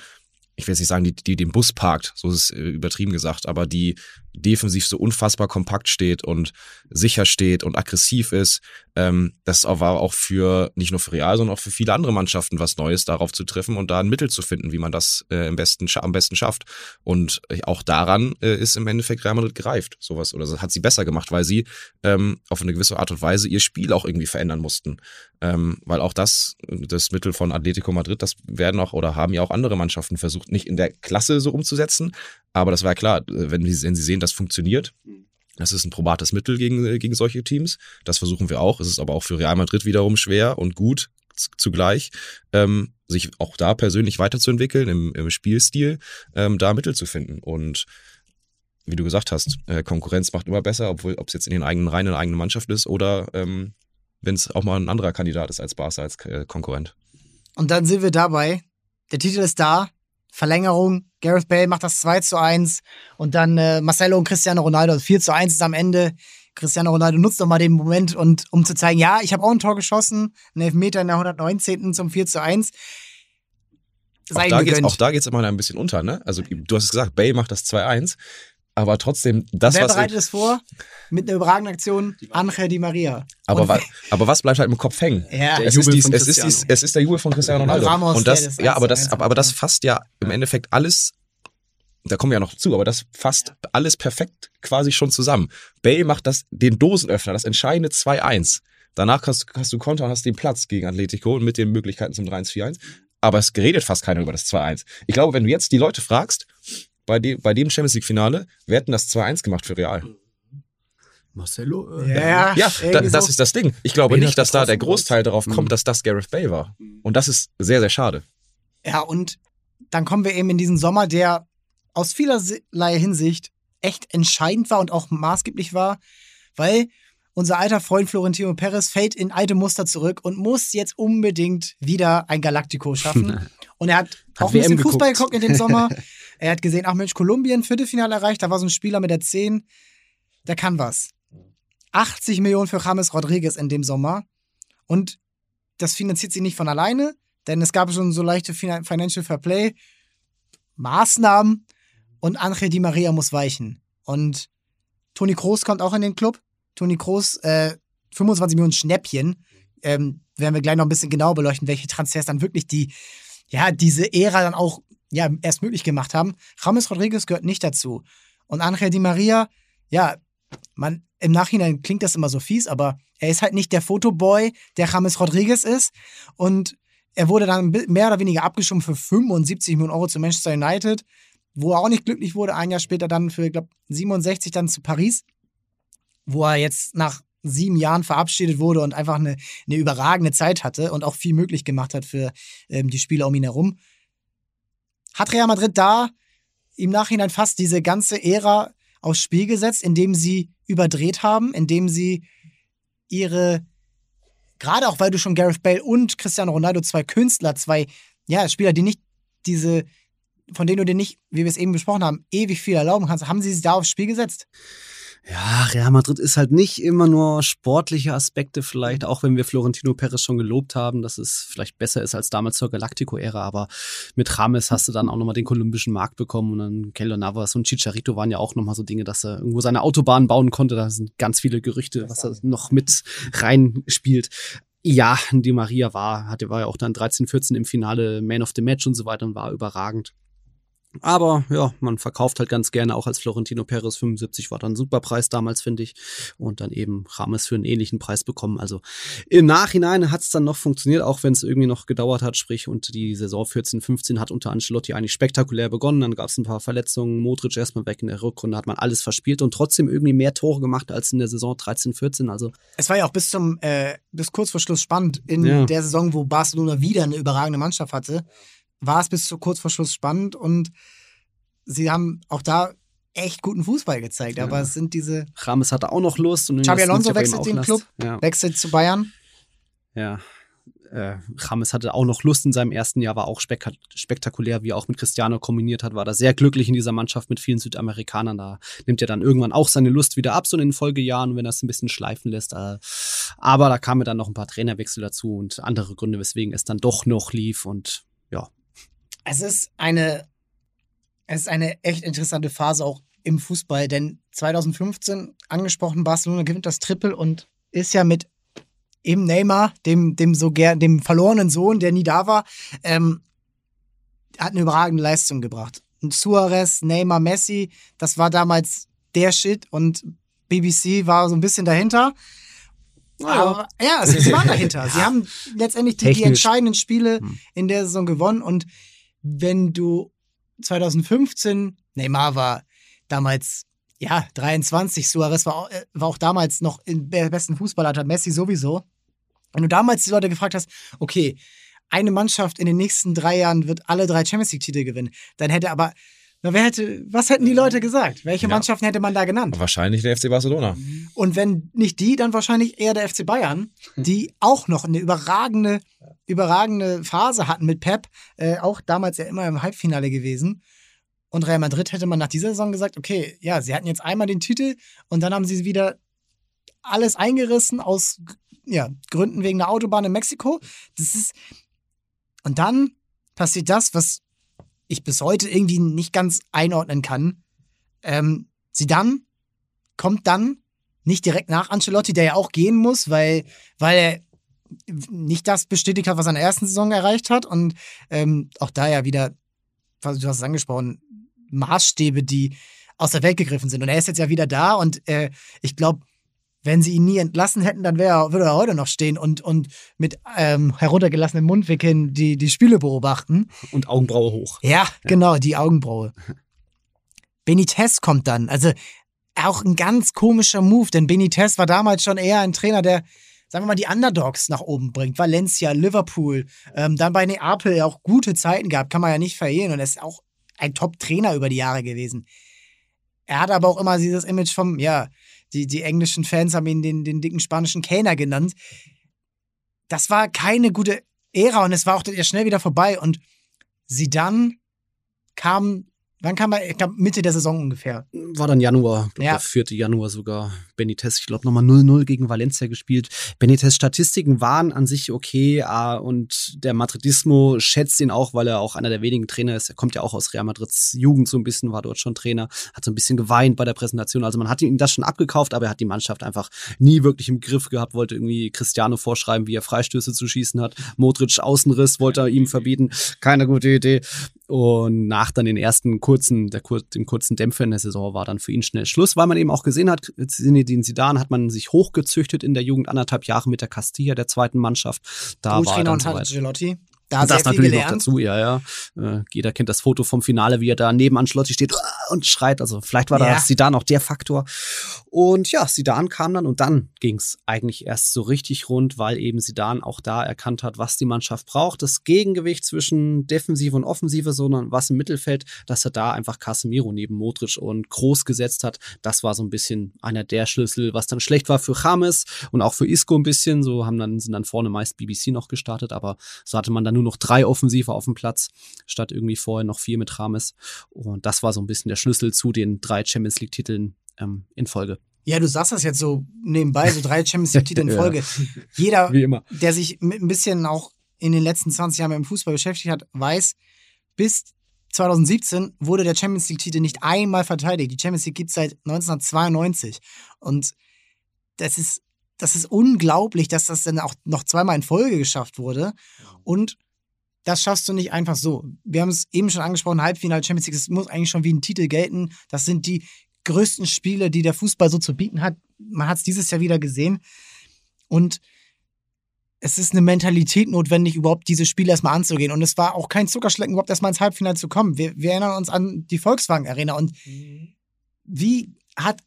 ich will jetzt nicht sagen, die, die den Bus parkt, so ist es äh, übertrieben gesagt, aber die defensiv so unfassbar kompakt steht und sicher steht und aggressiv ist. Ähm, das war auch für, nicht nur für Real, sondern auch für viele andere Mannschaften was Neues, darauf zu treffen und da ein Mittel zu finden, wie man das äh, im besten, am besten schafft. Und äh, auch daran äh, ist im Endeffekt Real Madrid gereift, sowas, oder hat sie besser gemacht, weil sie ähm, auf eine gewisse Art und Weise ihr Spiel auch irgendwie verändern mussten. Ähm, weil auch das, das Mittel von Atletico Madrid, das werden auch oder haben ja auch andere Mannschaften versucht, nicht in der Klasse so umzusetzen, aber das war klar, wenn, wenn sie sehen, das funktioniert, das ist ein probates Mittel gegen, gegen solche Teams. Das versuchen wir auch. Es ist aber auch für Real Madrid wiederum schwer und gut zugleich, ähm, sich auch da persönlich weiterzuentwickeln im, im Spielstil, ähm, da Mittel zu finden. Und wie du gesagt hast, äh, Konkurrenz macht immer besser, obwohl ob es jetzt in den eigenen Reihen eine eigene Mannschaft ist oder ähm, wenn es auch mal ein anderer Kandidat ist als Barca als äh, Konkurrent. Und dann sind wir dabei. Der Titel ist da. Verlängerung. Gareth Bale macht das 2 zu 1 und dann äh, Marcelo und Cristiano Ronaldo 4 zu 1 ist am Ende. Cristiano Ronaldo nutzt nochmal den Moment und um zu zeigen, ja, ich habe auch ein Tor geschossen, ein Elfmeter in der 119. zum 4 zu 1. Sei auch da, geht's, auch da geht's immer ein bisschen unter, ne? Also du hast es gesagt, Bale macht das 2-1 aber trotzdem, das Wer was. Wer bereitet es vor? Mit einer überragenden Aktion, Angel Di Maria. Aber, wa aber was bleibt halt im Kopf hängen? Ja. Es, ist dies, es, ist dies, es ist der Jubel von Cristiano Ronaldo. Ramos, und das, das ja, aber das, aber, aber das fasst ja im Endeffekt alles, da kommen wir ja noch zu, aber das fasst alles perfekt quasi schon zusammen. Bale macht das, den Dosenöffner, das entscheidende 2-1. Danach hast, hast du Konter und hast den Platz gegen Atletico und mit den Möglichkeiten zum 3-1-4-1. Aber es geredet fast keiner über das 2-1. Ich glaube, wenn du jetzt die Leute fragst, bei, de bei dem Champions League-Finale, wir hätten das 2-1 gemacht für Real. Marcelo? Äh, ja, ja da, das so. ist das Ding. Ich glaube nicht, dass da der Großteil darauf kommt, mhm. dass das Gareth Bale war. Und das ist sehr, sehr schade. Ja, und dann kommen wir eben in diesen Sommer, der aus vielerlei Hinsicht echt entscheidend war und auch maßgeblich war, weil, unser alter Freund Florentino Perez fällt in alte Muster zurück und muss jetzt unbedingt wieder ein Galactico schaffen. Und er hat, Hat auch ein bisschen Fußball geguckt. in dem Sommer. er hat gesehen, ach Mensch, Kolumbien, Viertelfinale erreicht, da war so ein Spieler mit der 10, der kann was. 80 Millionen für James Rodriguez in dem Sommer. Und das finanziert sie nicht von alleine, denn es gab schon so leichte Finan- Financial Fair Play Maßnahmen und Angel Di Maria muss weichen. Und Toni Kroos kommt auch in den Club. Toni Kroos, äh, 25 Millionen Schnäppchen. Ähm, werden wir gleich noch ein bisschen genauer beleuchten, welche Transfers dann wirklich die, ja, diese Ära dann auch ja, erst möglich gemacht haben. James Rodriguez gehört nicht dazu. Und Angel Di Maria, ja, man, im Nachhinein klingt das immer so fies, aber er ist halt nicht der Fotoboy, der James Rodriguez ist. Und er wurde dann mehr oder weniger abgeschoben für 75 Millionen Euro zu Manchester United, wo er auch nicht glücklich wurde. Ein Jahr später dann für, ich glaube, 67 dann zu Paris, wo er jetzt nach sieben Jahren verabschiedet wurde und einfach eine, eine überragende Zeit hatte und auch viel möglich gemacht hat für ähm, die Spieler um ihn herum. Hat Real Madrid da im Nachhinein fast diese ganze Ära aufs Spiel gesetzt, indem sie überdreht haben, indem sie ihre, gerade auch weil du schon Gareth Bale und Cristiano Ronaldo, zwei Künstler, zwei ja, Spieler, die nicht diese, von denen du dir nicht, wie wir es eben besprochen haben, ewig viel erlauben kannst, haben sie sich da aufs Spiel gesetzt. Ja, Real Madrid ist halt nicht immer nur sportliche Aspekte vielleicht, auch wenn wir Florentino Perez schon gelobt haben, dass es vielleicht besser ist als damals zur Galactico-Ära, aber mit James hast du dann auch nochmal den kolumbischen Markt bekommen und dann Keylor Navas und Chicharito waren ja auch nochmal so Dinge, dass er irgendwo seine Autobahn bauen konnte, da sind ganz viele Gerüchte, was er noch mit reinspielt. Ja, Di Maria war, hatte, war ja auch dann 13, 14 im Finale Man of the Match und so weiter und war überragend. Aber ja, man verkauft halt ganz gerne auch als Florentino Perez 75 war dann ein super Preis damals, finde ich. Und dann eben Rames für einen ähnlichen Preis bekommen. Also im Nachhinein hat es dann noch funktioniert, auch wenn es irgendwie noch gedauert hat. Sprich, und die Saison 14, 15 hat unter Ancelotti eigentlich spektakulär begonnen. Dann gab es ein paar Verletzungen, Modric erstmal weg in der Rückrunde, hat man alles verspielt und trotzdem irgendwie mehr Tore gemacht als in der Saison 13, 14. Also Es war ja auch bis zum, äh, bis kurz vor Schluss spannend. In Ja. der Saison, wo Barcelona wieder eine überragende Mannschaft hatte, war es bis zu kurz vor Schluss spannend und sie haben auch da echt guten Fußball gezeigt. Aber es sind diese, Rames hatte auch noch Lust. Und Xabi Alonso ja wechselt den. Club. Ja. wechselt zu Bayern. Ja. Äh, hatte auch noch Lust in seinem ersten Jahr, war auch spek spektakulär, wie er auch mit Cristiano kombiniert hat, war da sehr glücklich in dieser Mannschaft mit vielen Südamerikanern. Da nimmt er dann irgendwann auch seine Lust wieder ab, so in den Folgejahren, wenn er es ein bisschen schleifen lässt. Äh, aber da kamen dann noch ein paar Trainerwechsel dazu und andere Gründe, weswegen es dann doch noch lief und ja. Es ist eine, es ist eine echt interessante Phase auch im Fußball, denn 2015 angesprochen, Barcelona gewinnt das Triple und ist ja mit eben Neymar, dem, dem so gern, dem verlorenen Sohn, der nie da war, ähm, hat eine überragende Leistung gebracht. Und Suarez, Neymar, Messi, das war damals der Shit und BBC war so ein bisschen dahinter. Aber, ja, sie waren dahinter. Sie haben letztendlich die, die entscheidenden Spiele Hm. in der Saison gewonnen. Und wenn du 2015, Neymar war damals, ja, 23, Suarez war, auch- äh, war auch damals noch im be- besten Fußballalter, Messi sowieso. Wenn du damals die Leute gefragt hast, okay, eine Mannschaft in den nächsten drei Jahren wird alle drei Champions League-Titel gewinnen, dann hätte aber, na, wer hätte, was hätten die Leute gesagt? Welche Ja. Mannschaften hätte man da genannt? Wahrscheinlich der FC Barcelona. Und wenn nicht die, dann wahrscheinlich eher der FC Bayern, die auch noch eine überragende, überragende Phase hatten mit Pep, äh, auch damals ja immer im Halbfinale gewesen. Und Real Madrid hätte man nach dieser Saison gesagt, okay, ja, sie hatten jetzt einmal den Titel und dann haben sie wieder alles eingerissen aus ja, Gründen wegen der Autobahn in Mexiko. Das ist und dann passiert das, was ich bis heute irgendwie nicht ganz einordnen kann. Ähm, sie dann kommt dann nicht direkt nach Ancelotti, der ja auch gehen muss, weil, weil er nicht das bestätigt hat, was er in der ersten Saison erreicht hat. Und ähm, auch da ja wieder, du hast es angesprochen, Maßstäbe, die aus der Welt gegriffen sind. Und er ist jetzt ja wieder da und äh, ich glaube, wenn sie ihn nie entlassen hätten, dann wär, er- würde er heute noch stehen und, und mit ähm, heruntergelassenem Mundwinkeln die, die Spiele beobachten. Und Augenbraue hoch. Ja, genau, die Augenbraue. Benitez kommt dann. Also auch ein ganz komischer Move, denn Benitez war damals schon eher ein Trainer, der, sagen wir mal, die Underdogs nach oben bringt. Valencia, Liverpool, ähm, dann bei Neapel auch gute Zeiten gehabt, kann man ja nicht verhehlen. Und er ist auch ein Top-Trainer über die Jahre gewesen. Er hat aber auch immer dieses Image vom, ja, Die, die englischen Fans haben ihn den, den dicken spanischen Kellner genannt. Das war keine gute Ära und es war auch schnell wieder vorbei. Und sie dann kam Wann kam er? Ich glaube, Mitte der Saison ungefähr. War dann Januar, glaub, ja. der 4. Januar sogar. Benitez, ich glaube, nochmal 0-0 gegen Valencia gespielt. Benitez Statistiken waren an sich okay äh, und der Madridismo schätzt ihn auch, weil er auch einer der wenigen Trainer ist. Er kommt ja auch aus Real Madrids Jugend so ein bisschen, war dort schon Trainer, hat so ein bisschen geweint bei der Präsentation. Also man hat ihm das schon abgekauft, aber er hat die Mannschaft einfach nie wirklich im Griff gehabt, wollte irgendwie Cristiano vorschreiben, wie er Freistöße zu schießen hat. Modric Außenriss wollte er ihm verbieten. Keine gute Idee. Und nach dann den ersten kurzen, der, dem kurzen Dämpfer in der Saison war dann für ihn schnell Schluss, weil man eben auch gesehen hat, Zinedine Zidane hat man sich hochgezüchtet in der Jugend anderthalb Jahre mit der Castilla, der zweiten Mannschaft. Da war er dann so Ancelotti. Da das natürlich noch dazu, ja, ja. Äh, jeder kennt das Foto vom Finale, wie er da neben Ancelotti steht und schreit. Also vielleicht war ja. da Sidan auch der Faktor. Und ja, Sidan kam dann und dann ging es eigentlich erst so richtig rund, weil eben Sidan auch da erkannt hat, was die Mannschaft braucht. Das Gegengewicht zwischen Defensive und Offensive, sondern was im Mittelfeld, dass er da einfach Casemiro neben Modric und Groß gesetzt hat. Das war so ein bisschen einer der Schlüssel, was dann schlecht war für James und auch für Isco ein bisschen. So haben dann, sind dann vorne meist BBC noch gestartet, aber so hatte man dann nur noch drei Offensive auf dem Platz, statt irgendwie vorher noch vier mit Rames. Und das war so ein bisschen der Schlüssel zu den drei Champions League-Titeln ähm, in Folge. Ja, du sagst das jetzt so nebenbei, so drei Champions League-Titel in Folge. ja, Jeder, der sich mit ein bisschen auch in den letzten 20 Jahren mit dem Fußball beschäftigt hat, weiß, bis 2017 wurde der Champions League-Titel nicht einmal verteidigt. Die Champions League gibt es seit 1992. Und das ist, das ist unglaublich, dass das dann auch noch zweimal in Folge geschafft wurde. Und das schaffst du nicht einfach so. Wir haben es eben schon angesprochen, Halbfinale Champions League, das muss eigentlich schon wie ein Titel gelten. Das sind die größten Spiele, die der Fußball so zu bieten hat. Man hat es dieses Jahr wieder gesehen. Und es ist eine Mentalität notwendig, überhaupt diese Spiele erstmal anzugehen. Und es war auch kein Zuckerschlecken, überhaupt erstmal ins Halbfinale zu kommen. Wir, wir erinnern uns an die Volkswagen Arena. Und mhm. wie hat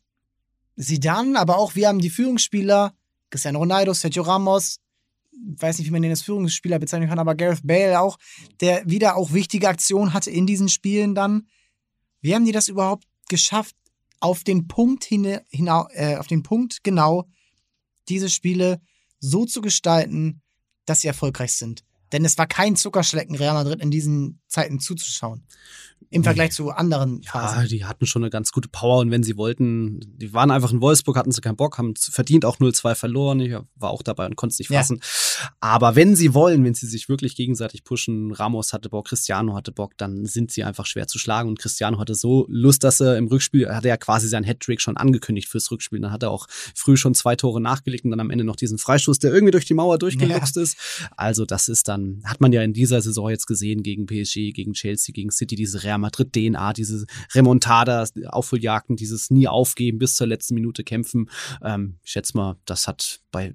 sie dann, aber auch wir haben die Führungsspieler, Cristiano Ronaldo, Sergio Ramos, weiß nicht, wie man den als Führungsspieler bezeichnen kann, aber Gareth Bale auch, der wieder auch wichtige Aktionen hatte in diesen Spielen dann. Wie haben die das überhaupt geschafft, auf den Punkt hin, hina, äh, auf den Punkt genau diese Spiele so zu gestalten, dass sie erfolgreich sind? Denn es war kein Zuckerschlecken, Real Madrid in diesen Zeiten zuzuschauen im Vergleich zu anderen Phasen. Ja, die hatten schon eine ganz gute Power und wenn sie wollten, die waren einfach in Wolfsburg, hatten sie keinen Bock, haben verdient auch 0-2 verloren. Ich war auch dabei und konnte es nicht fassen. Ja. Aber wenn sie wollen, wenn sie sich wirklich gegenseitig pushen, Ramos hatte Bock, Cristiano hatte Bock, dann sind sie einfach schwer zu schlagen und Cristiano hatte so Lust, dass er im Rückspiel, hat er ja quasi seinen Hattrick schon angekündigt fürs Rückspiel. Dann hat er auch früh schon zwei Tore nachgelegt und dann am Ende noch diesen Freistoß, der irgendwie durch die Mauer durchgeluchst ja. ist. Also das ist dann, hat man ja in dieser Saison jetzt gesehen gegen PSG, gegen Chelsea, gegen City, diese Real Madrid DNA, diese Remontada, Aufholjagden, dieses nie aufgeben, bis zur letzten Minute kämpfen. Ähm, ich schätze mal, das hat bei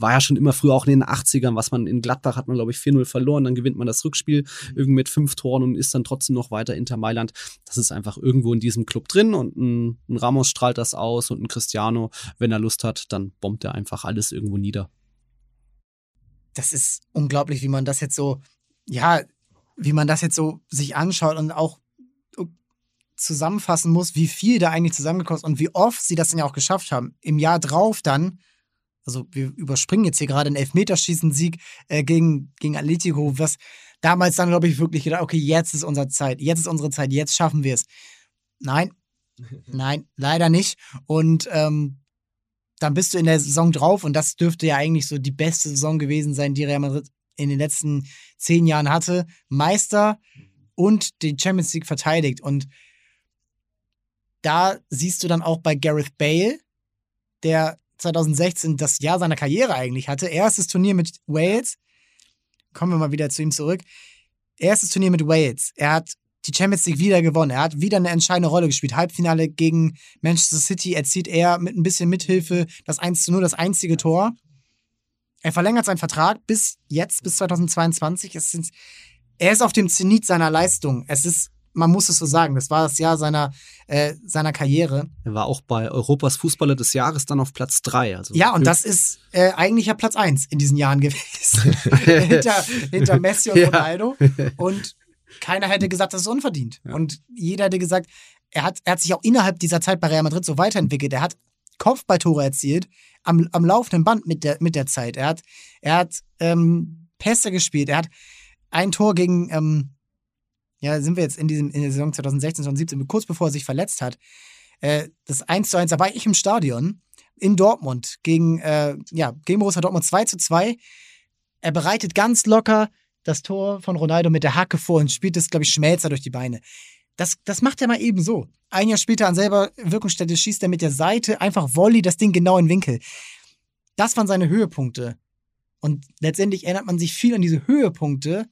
war ja schon immer früher auch in den 80ern, was man in Gladbach hat man, glaube ich, 4-0 verloren, dann gewinnt man das Rückspiel irgendwie mit fünf Toren und ist dann trotzdem noch weiter Inter Mailand. Das ist einfach irgendwo in diesem Club drin und ein, ein Ramos strahlt das aus und ein Cristiano, wenn er Lust hat, dann bombt er einfach alles irgendwo nieder. Das ist unglaublich, wie man das jetzt so, ja, wie man das jetzt so sich anschaut und auch zusammenfassen muss, wie viel da eigentlich zusammengekommen ist und wie oft sie das dann ja auch geschafft haben. Im Jahr drauf dann, also wir überspringen jetzt hier gerade einen Elfmeterschießen-Sieg äh, gegen, gegen Atletico, was damals dann, glaube ich, wirklich gedacht, okay, jetzt ist unsere Zeit, jetzt ist unsere Zeit, jetzt schaffen wir es. Nein, nein, leider nicht. Und ähm, dann bist du in der Saison drauf und das dürfte ja eigentlich so die beste Saison gewesen sein, die Real Madrid in den letzten zehn Jahren hatte. Meister und die Champions League verteidigt. Und da siehst du dann auch bei Gareth Bale, der 2016 das Jahr seiner Karriere eigentlich hatte. Erstes Turnier mit Wales. Kommen wir mal wieder zu ihm zurück. Erstes Turnier mit Wales. Er hat die Champions League wieder gewonnen. Er hat wieder eine entscheidende Rolle gespielt. Halbfinale gegen Manchester City erzielt er mit ein bisschen Mithilfe das 1 zu 0, das einzige Tor. Er verlängert seinen Vertrag bis jetzt, bis 2022. Sind, er ist auf dem Zenit seiner Leistung. Es ist man muss es so sagen, das war das Jahr seiner, äh, seiner Karriere. Er war auch bei Europas Fußballer des Jahres dann auf Platz 3. Also ja, und das ist äh, eigentlich ja Platz 1 in diesen Jahren gewesen. hinter, hinter Messi und ja. Ronaldo. Und keiner hätte gesagt, das ist unverdient. Ja. Und jeder hätte gesagt, er hat, er hat sich auch innerhalb dieser Zeit bei Real Madrid so weiterentwickelt. Er hat Kopfballtore erzielt am, am laufenden Band mit der, mit der Zeit. Er hat, er hat ähm, Pässe gespielt. Er hat ein Tor gegen, ähm, ja, sind wir jetzt in, diesem, in der Saison 2016, 2017, kurz bevor er sich verletzt hat. Äh, das 1 zu 1, da war ich im Stadion in Dortmund gegen, äh, ja, gegen Borussia Dortmund 2 zu 2. Er bereitet ganz locker das Tor von Ronaldo mit der Hacke vor und spielt es, glaube ich, Schmelzer durch die Beine. Das, das macht er mal eben so. Ein Jahr später an selber Wirkungsstätte schießt er mit der Seite einfach Volley das Ding genau in Winkel. Das waren seine Höhepunkte. Und letztendlich erinnert man sich viel an diese Höhepunkte.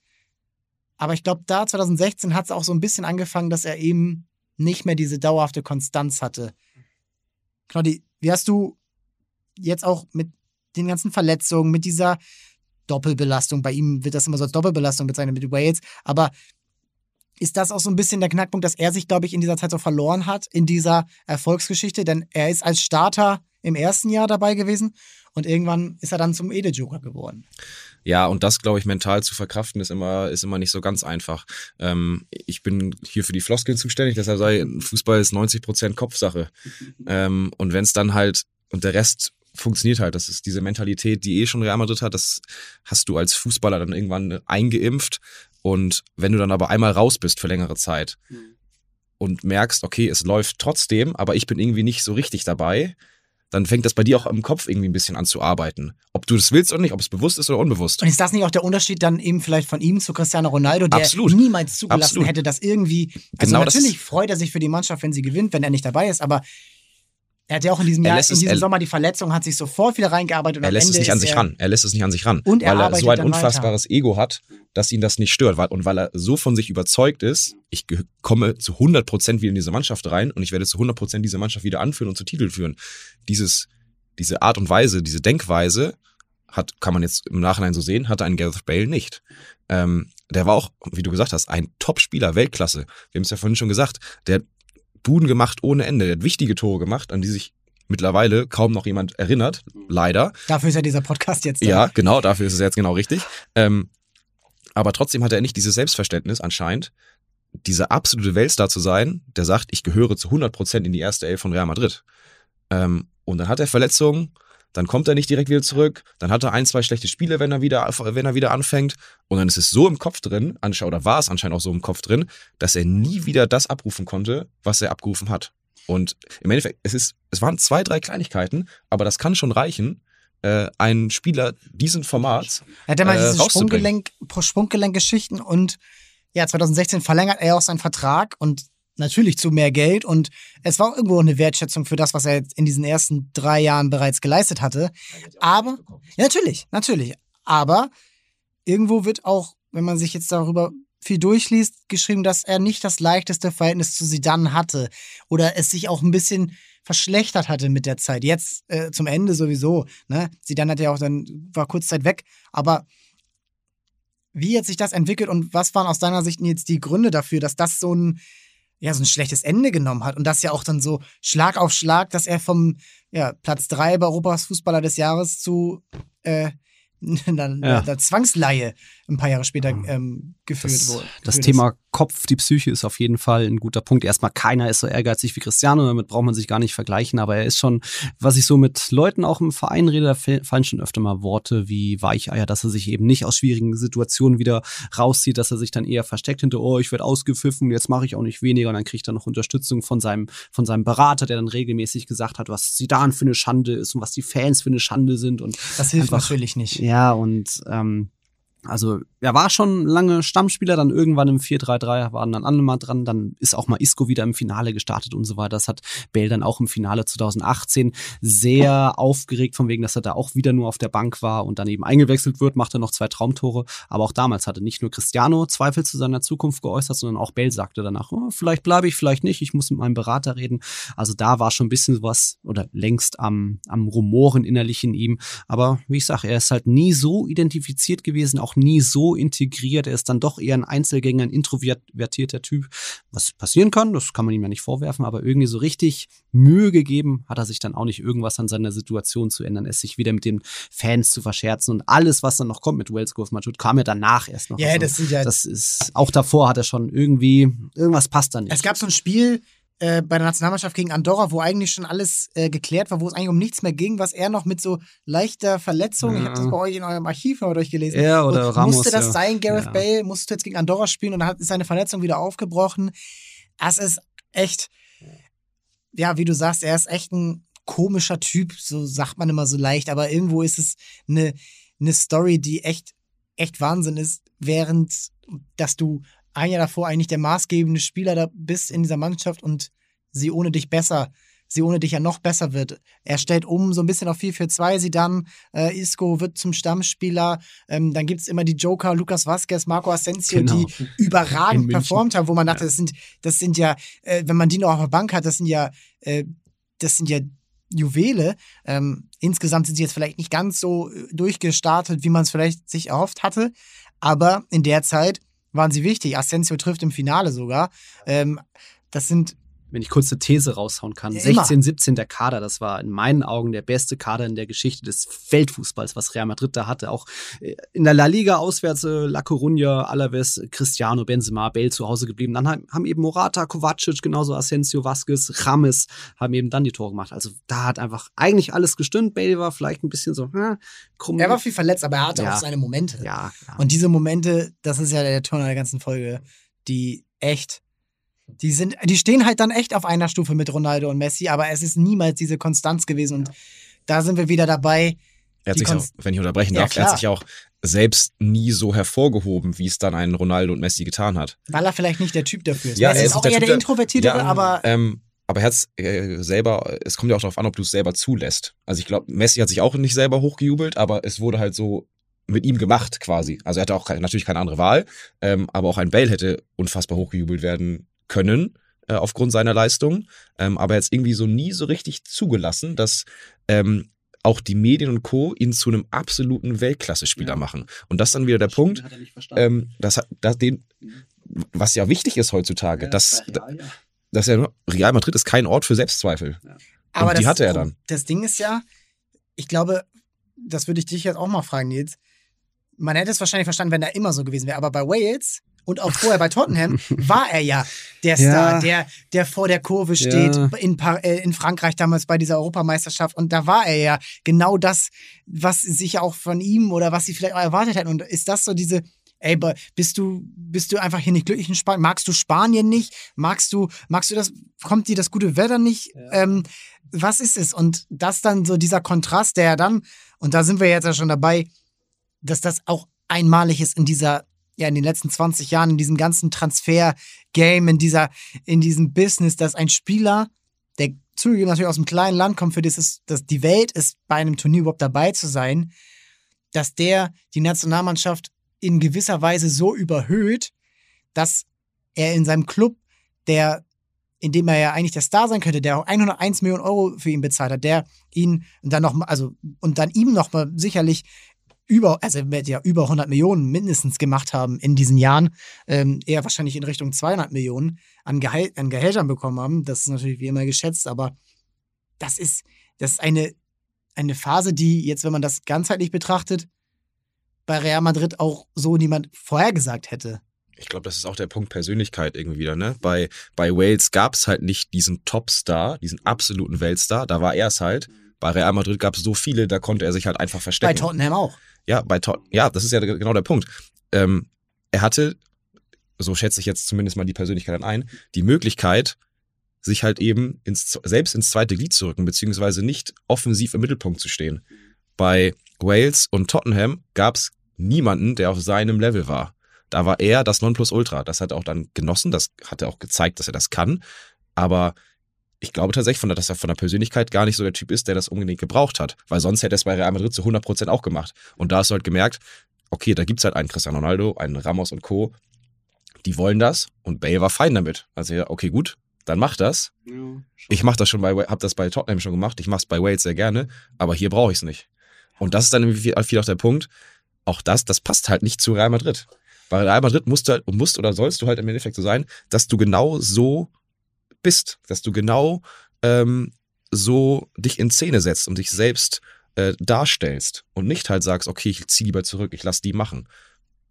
Aber ich glaube, da 2016 hat es auch so ein bisschen angefangen, dass er eben nicht mehr diese dauerhafte Konstanz hatte. Claudi, wie hast du jetzt auch mit den ganzen Verletzungen, mit dieser Doppelbelastung, bei ihm wird das immer so Doppelbelastung bezeichnet mit Wales, aber ist das auch so ein bisschen der Knackpunkt, dass er sich, glaube ich, in dieser Zeit so verloren hat, in dieser Erfolgsgeschichte? Denn er ist als Starter im ersten Jahr dabei gewesen und irgendwann ist er dann zum Ede-Joker geworden. Ja, und das, glaube ich, mental zu verkraften, ist immer, ist immer nicht so ganz einfach. Ähm, ich bin hier für die Floskeln zuständig, deshalb sei Fußball ist 90 Prozent Kopfsache. Ähm, und wenn es dann halt, und der Rest funktioniert halt. Das ist diese Mentalität, die eh schon Real Madrid hat. Das hast du als Fußballer dann irgendwann eingeimpft. Und wenn du dann aber einmal raus bist für längere Zeit mhm. und merkst, okay, es läuft trotzdem, aber ich bin irgendwie nicht so richtig dabei, dann fängt das bei dir auch im Kopf irgendwie ein bisschen an zu arbeiten. Ob du das willst oder nicht, ob es bewusst ist oder unbewusst. Und ist das nicht auch der Unterschied dann eben vielleicht von ihm zu Cristiano Ronaldo, der Absolut. niemals zugelassen Absolut. hätte, dass irgendwie. Also genau natürlich freut er sich für die Mannschaft, wenn sie gewinnt, wenn er nicht dabei ist, aber er hat ja auch in diesem Jahr, in diesem es, Sommer die Verletzung, hat sich sofort wieder reingearbeitet. Und er lässt es nicht an sich ran. Er lässt es nicht an sich ran. Und er weil er so ein unfassbares weiter. Ego hat, dass ihn das nicht stört. Und weil er so von sich überzeugt ist, ich komme zu 100 Prozent wieder in diese Mannschaft rein und ich werde zu 100 Prozent diese Mannschaft wieder anführen und zu Titel führen. Dieses, diese Art und Weise, diese Denkweise hat, kann man jetzt im Nachhinein so sehen, hatte ein Gareth Bale nicht. Ähm, der war auch, wie du gesagt hast, ein Top-Spieler, Weltklasse. Wir haben es ja vorhin schon gesagt. Der Buden gemacht ohne Ende. Der hat wichtige Tore gemacht, an die sich mittlerweile kaum noch jemand erinnert, leider. Dafür ist ja dieser Podcast jetzt. Da. Ja, genau, dafür ist es jetzt genau richtig. Ähm, aber trotzdem hat er nicht dieses Selbstverständnis anscheinend, dieser absolute Weltstar zu sein, der sagt, ich gehöre zu 100% in die erste Elf von Real Madrid. Ähm, und dann hat er Verletzungen, dann kommt er nicht direkt wieder zurück, dann hat er ein, zwei schlechte Spiele, wenn er wieder, wenn er wieder anfängt. Und dann ist es so im Kopf drin, oder war es anscheinend auch so im Kopf drin, dass er nie wieder das abrufen konnte, was er abgerufen hat. Und im Endeffekt, es ist, es waren zwei, drei Kleinigkeiten, aber das kann schon reichen, äh, einen Spieler diesen Formats. Er hat ja mal äh, diese Sprunggelenk, Sprunggelenkgeschichten und ja, 2016 verlängert er auch seinen Vertrag und natürlich zu mehr Geld und es war irgendwo eine Wertschätzung für das, was er in diesen ersten drei Jahren bereits geleistet hatte. Aber, ja, natürlich, natürlich. Aber irgendwo wird auch, wenn man sich jetzt darüber viel durchliest, geschrieben, dass er nicht das leichteste Verhältnis zu Sidan hatte oder es sich auch ein bisschen verschlechtert hatte mit der Zeit. Jetzt äh, zum Ende sowieso. Ne? Sidan hat ja auch dann war kurz Zeit weg, aber wie hat sich das entwickelt und was waren aus deiner Sicht jetzt die Gründe dafür, dass das so ein ja so ein schlechtes Ende genommen hat und das ja auch dann so Schlag auf Schlag, dass er vom ja, Platz 3 bei Europas Fußballer des Jahres zu äh, einer, ja. einer Zwangsleihe ein paar Jahre später ähm, geführt das, wurde. Das Thema Kopf, die Psyche ist auf jeden Fall ein guter Punkt. Erstmal, keiner ist so ehrgeizig wie Cristiano, damit braucht man sich gar nicht vergleichen, aber er ist schon, was ich so mit Leuten auch im Verein rede, da fallen schon öfter mal Worte wie Weicheier, dass er sich eben nicht aus schwierigen Situationen wieder rauszieht, dass er sich dann eher versteckt hinter, oh, ich werde ausgepfiffen, jetzt mache ich auch nicht weniger und dann kriegt er noch Unterstützung von seinem, von seinem Berater, der dann regelmäßig gesagt hat, was Sidan für eine Schande ist und was die Fans für eine Schande sind und das hilft einfach, natürlich nicht. Ja, und ähm, also er war schon lange Stammspieler, dann irgendwann im 4-3-3 waren dann andere mal dran, dann ist auch mal Isco wieder im Finale gestartet und so weiter. Das hat Bale dann auch im Finale 2018 sehr aufgeregt, von wegen, dass er da auch wieder nur auf der Bank war und dann eben eingewechselt wird, macht er noch zwei Traumtore. Aber auch damals hatte nicht nur Cristiano Zweifel zu seiner Zukunft geäußert, sondern auch Bale sagte danach, oh, vielleicht bleibe ich, vielleicht nicht, ich muss mit meinem Berater reden. Also da war schon ein bisschen was oder längst am, am Rumoren innerlich in ihm. Aber wie ich sage, er ist halt nie so identifiziert gewesen, auch nie so integriert. Er ist dann doch eher ein Einzelgänger, ein introvertierter Typ. Was passieren kann, das kann man ihm ja nicht vorwerfen, aber irgendwie so richtig Mühe gegeben hat er sich dann auch nicht, irgendwas an seiner Situation zu ändern, es sich wieder mit den Fans zu verscherzen und alles, was dann noch kommt mit Wells Golf Majut, kam ja danach erst noch. Ja, also, das sind ja. Das ist, auch davor hat er schon irgendwie, irgendwas passt da nicht. Es gab so ein Spiel, äh, bei der Nationalmannschaft gegen Andorra, wo eigentlich schon alles äh, geklärt war, wo es eigentlich um nichts mehr ging, was er noch mit so leichter Verletzung, Ja. ich habe das bei euch in eurem Archiv mal durchgelesen, Ja, oder Ramos, musste das ja. sein, Gareth Ja. Bale, musstest du jetzt gegen Andorra spielen und dann hat, ist seine Verletzung wieder aufgebrochen. Das ist echt, ja, wie du sagst, er ist echt ein komischer Typ, so sagt man immer so leicht, aber irgendwo ist es eine, eine Story, die echt, echt Wahnsinn ist, während, dass du ein Jahr davor eigentlich der maßgebende Spieler da bist in dieser Mannschaft und sie ohne dich besser, sie ohne dich ja noch besser wird. Er stellt um so ein bisschen auf 4 für 2 sie dann, äh, Isco wird zum Stammspieler, ähm, dann gibt's immer die Joker, Lucas Vasquez, Marco Asensio, Genau. die überragend performt haben, wo man dachte, das sind, das sind ja, äh, wenn man die noch auf der Bank hat, das sind ja, äh, das sind ja Juwele. Ähm, insgesamt sind sie jetzt vielleicht nicht ganz so äh, durchgestartet, wie man es vielleicht sich erhofft hatte, aber in der Zeit waren sie wichtig. Asensio trifft im Finale sogar. Ähm, das sind wenn ich kurz eine These raushauen kann. Ja, immer. 16, 17 der Kader, das war in meinen Augen der beste Kader in der Geschichte des Weltfußballs, was Real Madrid da hatte. Auch äh, in der La Liga auswärts äh, La Coruña, Alaves, Cristiano, Benzema, Bale zu Hause geblieben. Dann haben eben Morata, Kovacic, genauso Asensio, Vasquez, James haben eben dann die Tore gemacht. Also da hat einfach eigentlich alles gestimmt. Bale war vielleicht ein bisschen so hm, krumm. er war viel verletzt, aber er hatte Ja. auch seine Momente. ja, ja. Und diese Momente, das ist ja der Ton der ganzen Folge, die echt, die sind, die stehen halt dann echt auf einer Stufe mit Ronaldo und Messi, aber es ist niemals diese Konstanz gewesen. Und da sind wir wieder dabei. Er hat sich auch, wenn ich unterbrechen Ja, darf, er hat sich auch selbst nie so hervorgehoben, wie es dann ein Ronaldo und Messi getan hat. Weil er vielleicht nicht der Typ dafür ist. Ja, Messi er ist auch der eher Typ, der Introvertiertere, Ja, aber Ähm, aber er hat äh, selber, es kommt ja auch darauf an, ob du es selber zulässt. Also ich glaube, Messi hat sich auch nicht selber hochgejubelt, aber es wurde halt so mit ihm gemacht quasi. Also er hatte auch kein, natürlich keine andere Wahl, ähm, aber auch ein Bale hätte unfassbar hochgejubelt werden können äh, aufgrund seiner Leistung. Ähm, aber er hat es irgendwie so nie so richtig zugelassen, dass ähm, auch die Medien und Co. ihn zu einem absoluten Weltklasse-Spieler Ja. machen. Und das ist dann wieder der Punkt, Hat er nicht verstanden. ähm, das, hat- das, den, was ja wichtig ist heutzutage, Ja, dass, bei Real, ja. dass er Real Madrid ist kein Ort für Selbstzweifel. Aber Und die das, hatte er dann. Das Ding ist ja, ich glaube, das würde ich dich jetzt auch mal fragen, Nils. Man hätte es wahrscheinlich verstanden, wenn er immer so gewesen wäre, aber bei Wales und auch vorher bei Tottenham war er ja der Star, Ja. der, der vor der Kurve steht, Ja. in, Par äh, in Frankreich damals bei dieser Europameisterschaft. Und da war er ja genau das, was sich auch von ihm oder was sie vielleicht auch erwartet hätten. Und ist das so diese, ey, bist du, bist du einfach hier nicht glücklich in Spanien? Magst du Spanien nicht? Magst du, magst du das, kommt dir das gute Wetter nicht? Ähm, was ist es? Und das dann so dieser Kontrast, der dann, und da sind wir jetzt ja schon dabei, dass das auch einmalig ist in dieser, ja, in den letzten 20 Jahren, in diesem ganzen Transfer-Game, in in diesem Business, dass ein Spieler, der zugegeben natürlich aus einem kleinen Land kommt, für das es, dass die Welt ist, bei einem Turnier überhaupt dabei zu sein, dass der die Nationalmannschaft in gewisser Weise so überhöht, dass er in seinem Club, der, in dem er ja eigentlich der Star sein könnte, der auch 101 Millionen Euro für ihn bezahlt hat, der ihn dann noch also, und dann ihm noch mal sicherlich über, also ja über 100 Millionen mindestens gemacht haben in diesen Jahren, ähm, eher wahrscheinlich in Richtung 200 Millionen an, Gehal an Gehältern bekommen haben. Das ist natürlich wie immer geschätzt, aber das ist, das ist eine, eine Phase, die jetzt, wenn man das ganzheitlich betrachtet, bei Real Madrid auch so niemand vorhergesagt hätte. Ich glaube, das ist auch der Punkt Persönlichkeit irgendwie wieder, ne? Bei, bei Wales gab es halt nicht diesen Topstar, diesen absoluten Weltstar, da war er es halt. Bei Real Madrid gab es so viele, da konnte er sich halt einfach Bei verstecken. Tottenham auch. Ja, bei Tot ja, das ist ja genau der Punkt. Ähm, er hatte, so schätze ich jetzt zumindest mal die Persönlichkeit ein, die Möglichkeit, sich halt eben ins, selbst ins zweite Glied zu rücken, beziehungsweise nicht offensiv im Mittelpunkt zu stehen. Bei Wales und Tottenham gab es niemanden, der auf seinem Level war. Da war er das Nonplusultra. Das hat er auch dann genossen, das hat er auch gezeigt, dass er das kann. Aber ich glaube tatsächlich, von der, dass er von der Persönlichkeit gar nicht so der Typ ist, der das unbedingt gebraucht hat. Weil sonst hätte er es bei Real Madrid zu 100% auch gemacht. Und da hast du halt gemerkt, okay, da gibt's halt einen Cristiano Ronaldo, einen Ramos und Co., die wollen das und Bale war fein damit. Also ja, okay, gut, dann mach das. Ich mach das schon bei, hab das bei Tottenham schon gemacht, ich mach's bei Wales sehr gerne, aber hier brauche ich's nicht. Und das ist dann viel, viel auch der Punkt, auch das, das passt halt nicht zu Real Madrid. Bei Real Madrid musst du halt, musst oder sollst du halt im Endeffekt so sein, dass du genau so bist, dass du genau ähm, so dich in Szene setzt und dich selbst äh, darstellst und nicht halt sagst, okay, ich zieh lieber zurück, ich lass die machen.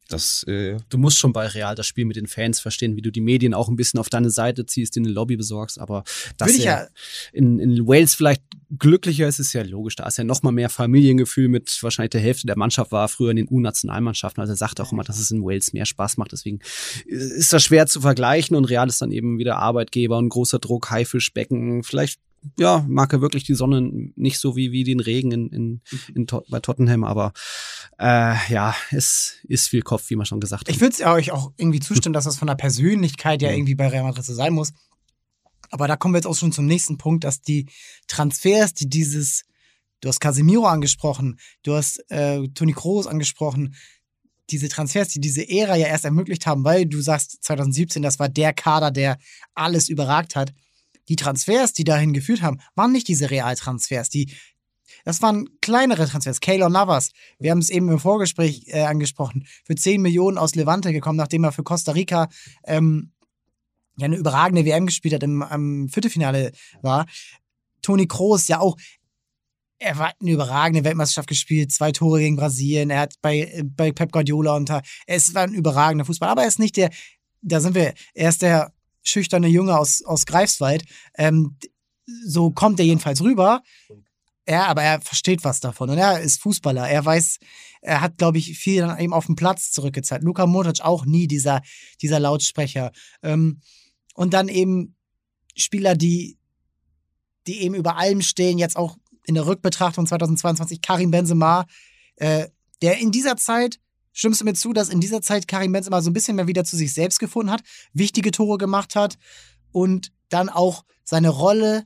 Das, äh, du musst schon bei Real das Spiel mit den Fans verstehen, wie du die Medien auch ein bisschen auf deine Seite ziehst, in eine Lobby besorgst. Aber dass Würde ich ja- in, in Wales vielleicht glücklicher ist, ist ja logisch. Da ist ja noch mal mehr Familiengefühl mit wahrscheinlich der Hälfte der Mannschaft war früher in den U-Nationalmannschaften. Also er sagt auch immer, dass es in Wales mehr Spaß macht. Deswegen ist das schwer zu vergleichen und Real ist dann eben wieder Arbeitgeber und großer Druck, Haifischbecken. Vielleicht ja, mag er wirklich die Sonne nicht so wie, wie den Regen in, in, in, Tot- bei Tottenham, aber äh, ja, es ist viel Kopf, wie man schon gesagt hat. Ich würde euch auch irgendwie zustimmen, dass das von der Persönlichkeit ja irgendwie bei Real Madrid so sein muss. Aber da kommen wir jetzt auch schon zum nächsten Punkt, dass die Transfers, die dieses, du hast Casemiro angesprochen, du hast äh, Toni Kroos angesprochen, diese Transfers, die diese Ära ja erst ermöglicht haben, weil du sagst 2017, das war der Kader, der alles überragt hat. Die Transfers, die dahin geführt haben, waren nicht diese Realtransfers, die das waren kleinere Transfers. Keylor Navas, wir haben es eben im Vorgespräch äh, angesprochen, für 10 Millionen aus Levante gekommen, nachdem er für Costa Rica ähm, ja eine überragende WM gespielt hat, im, am Viertelfinale war. Toni Kroos ja auch, er war eine überragende Weltmeisterschaft gespielt, zwei Tore gegen Brasilien, er hat bei, bei Pep Guardiola unter, es war ein überragender Fußball, aber er ist nicht der, da sind wir, er ist der schüchterne Junge aus, aus Greifswald, ähm, so kommt er jedenfalls rüber. Ja, aber er versteht was davon und er ist Fußballer. Er weiß, er hat, glaube ich, viel dann eben auf den Platz zurückgezeigt. Luka Modric auch nie dieser, dieser Lautsprecher. Ähm, und dann eben Spieler, die, die eben über allem stehen, jetzt auch in der Rückbetrachtung 2022, Karim Benzema, äh, der in dieser Zeit, stimmst du mir zu, dass in dieser Zeit Karim Benzema so ein bisschen mehr wieder zu sich selbst gefunden hat, wichtige Tore gemacht hat und dann auch seine Rolle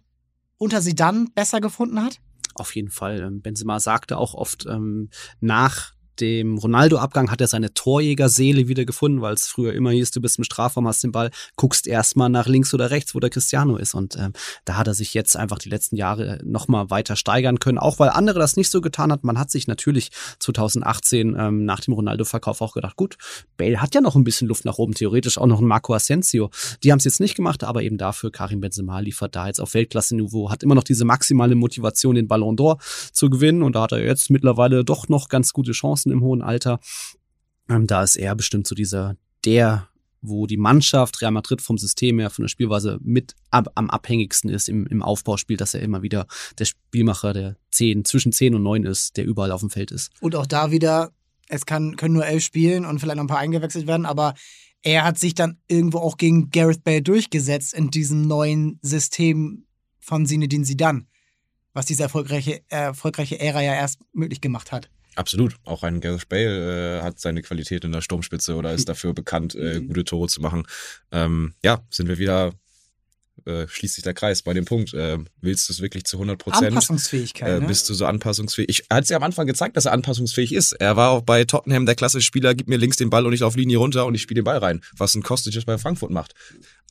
unter sie dann besser gefunden hat? Auf jeden Fall. Ähm, Benzema sagte auch oft ähm, nach dem Ronaldo-Abgang hat er seine Torjägerseele wieder gefunden, weil es früher immer hieß, du bist im Strafraum, hast den Ball, guckst erstmal nach links oder rechts, wo der Cristiano ist. Und ähm, da hat er sich jetzt einfach die letzten Jahre nochmal weiter steigern können, auch weil andere das nicht so getan hat. Man hat sich natürlich 2018 ähm, nach dem Ronaldo-Verkauf auch gedacht, gut, Bale hat ja noch ein bisschen Luft nach oben, theoretisch auch noch ein Marco Asensio. Die haben es jetzt nicht gemacht, aber eben dafür Karim Benzema liefert da jetzt auf Weltklasse-Niveau, hat immer noch diese maximale Motivation, den Ballon d'Or zu gewinnen und da hat er jetzt mittlerweile doch noch ganz gute Chancen im hohen Alter. Ähm, da ist er bestimmt so dieser, der, wo die Mannschaft Real Madrid vom System her, von der Spielweise mit ab, am abhängigsten ist im, im Aufbauspiel, dass er immer wieder der Spielmacher der 10, zwischen 10 und 9 ist, der überall auf dem Feld ist. Und auch da wieder, es kann, können nur elf spielen und vielleicht noch ein paar eingewechselt werden, aber er hat sich dann irgendwo auch gegen Gareth Bale durchgesetzt in diesem neuen System von Zinedine Zidane, was diese erfolgreiche, erfolgreiche Ära ja erst möglich gemacht hat. Absolut. Auch ein Gareth Bale äh, hat seine Qualität in der Sturmspitze oder ist dafür bekannt, äh, gute Tore zu machen. Ähm, ja, sind wir wieder, äh, schließt sich der Kreis bei dem Punkt. Äh, willst du es wirklich zu 100 Prozent? Anpassungsfähigkeit. Äh, ne? bist du so anpassungsfähig? Ich er hat ja am Anfang gezeigt, dass er anpassungsfähig ist. Er war auch bei Tottenham der klassische Spieler, gib mir links den Ball und ich auf Linie runter und ich spiele den Ball rein, was ein Kostic bei Frankfurt macht.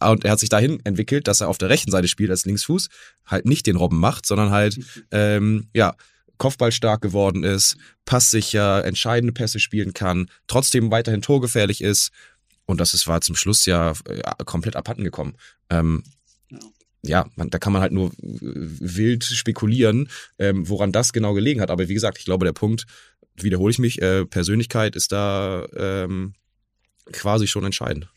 Und er hat sich dahin entwickelt, dass er auf der rechten Seite spielt als Linksfuß, halt nicht den Robben macht, sondern halt ähm, ja Kopfballstark geworden ist, passsicher, entscheidende Pässe spielen kann, trotzdem weiterhin torgefährlich ist. Und das ist, war zum Schluss ja, äh, komplett abhanden gekommen. Ähm, ja, man, da kann man halt nur äh, wild spekulieren, ähm, woran das genau gelegen hat. Aber wie gesagt, ich glaube, der Punkt, wiederhole ich mich, äh, Persönlichkeit ist da ähm, quasi schon entscheidend.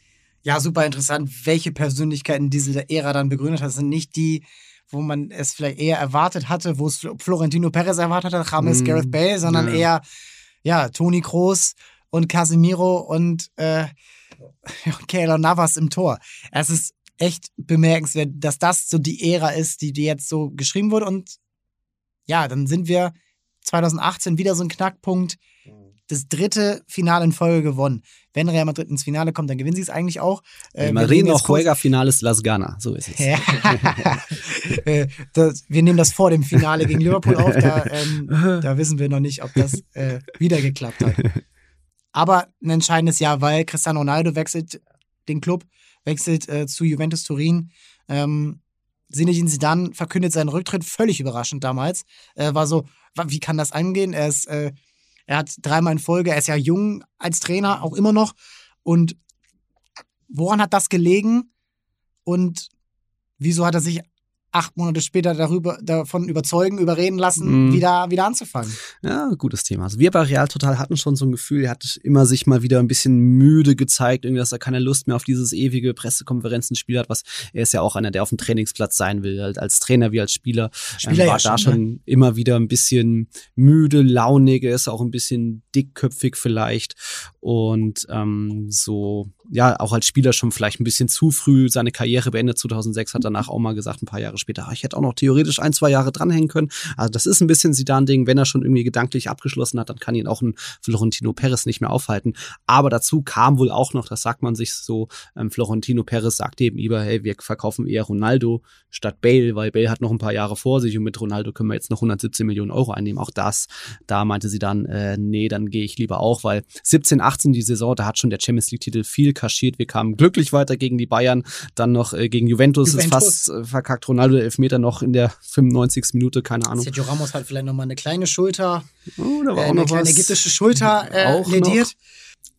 Ja, super interessant, welche Persönlichkeiten diese Ära dann begründet hat. Das sind nicht die, wo man es vielleicht eher erwartet hatte, wo es Florentino Perez erwartet hat, James Mm, Gareth Bale, sondern ja. eher, ja, Toni Kroos und Casemiro und äh, Keylor Navas im Tor. Es ist echt bemerkenswert, dass das so die Ära ist, die, die jetzt so geschrieben wurde. Und ja, dann sind wir 2018 wieder so ein Knackpunkt. Das dritte Finale in Folge gewonnen. Wenn Real Madrid ins Finale kommt, dann gewinnen sie es eigentlich auch. Äh, El jetzt kurz- Juega Finales Las Gana, so ist es. ja. Äh, das, wir nehmen das vor dem Finale gegen Liverpool auf. Da, ähm, da wissen wir noch nicht, ob das äh, wieder geklappt hat. Aber ein entscheidendes Jahr, weil Cristiano Ronaldo wechselt den Club, wechselt äh, zu Juventus Turin. Ähm, Zinedine Zidane verkündet seinen Rücktritt, völlig überraschend damals. Äh, war so, wie kann das angehen? Er ist, äh, er hat dreimal in Folge, er ist ja jung als Trainer, auch immer noch. Und woran hat das gelegen? Und wieso hat er sich acht Monate später darüber, davon überzeugen, überreden lassen, Mhm. wieder, wieder anzufangen? Ja, gutes Thema. Also wir bei Real Total hatten schon so ein Gefühl, er hat immer sich mal wieder ein bisschen müde gezeigt, irgendwie, dass er keine Lust mehr auf dieses ewige Pressekonferenzenspiel hat, was er ist ja auch einer, der auf dem Trainingsplatz sein will, halt als Trainer wie als Spieler. Spieler ähm, war ja da schon, schon ne? immer wieder ein bisschen müde, launig, er ist auch ein bisschen dickköpfig vielleicht und ähm, so, ja, auch als Spieler schon vielleicht ein bisschen zu früh seine Karriere beendet. 2006 hat danach auch mal gesagt, ein paar Jahre später, "Ah, ich hätte auch noch theoretisch ein, zwei Jahre dranhängen können. Also das ist ein bisschen Sidan-Ding, wenn er schon irgendwie gedanklich abgeschlossen hat, dann kann ihn auch ein Florentino Perez nicht mehr aufhalten. Aber dazu kam wohl auch noch, das sagt man sich so, ähm, Florentino Perez sagte eben lieber, hey, wir verkaufen eher Ronaldo statt Bale, weil Bale hat noch ein paar Jahre vor sich und mit Ronaldo können wir jetzt noch 117 Millionen Euro einnehmen. Auch das, da meinte sie dann, äh, nee, dann gehe ich lieber auch, weil 17, 18 die Saison, da hat schon der Champions League-Titel viel kaschiert. Wir kamen glücklich weiter gegen die Bayern, dann noch äh, gegen Juventus, ist Juventus. fast äh, verkackt. Ronaldo der Elfmeter noch in der 95. Minute, keine Ahnung. Sergio Ramos hat vielleicht nochmal eine kleine Schulter, Oh, da äh, war auch eine noch kleine was. ägyptische Schulter äh, Auch noch. lediert.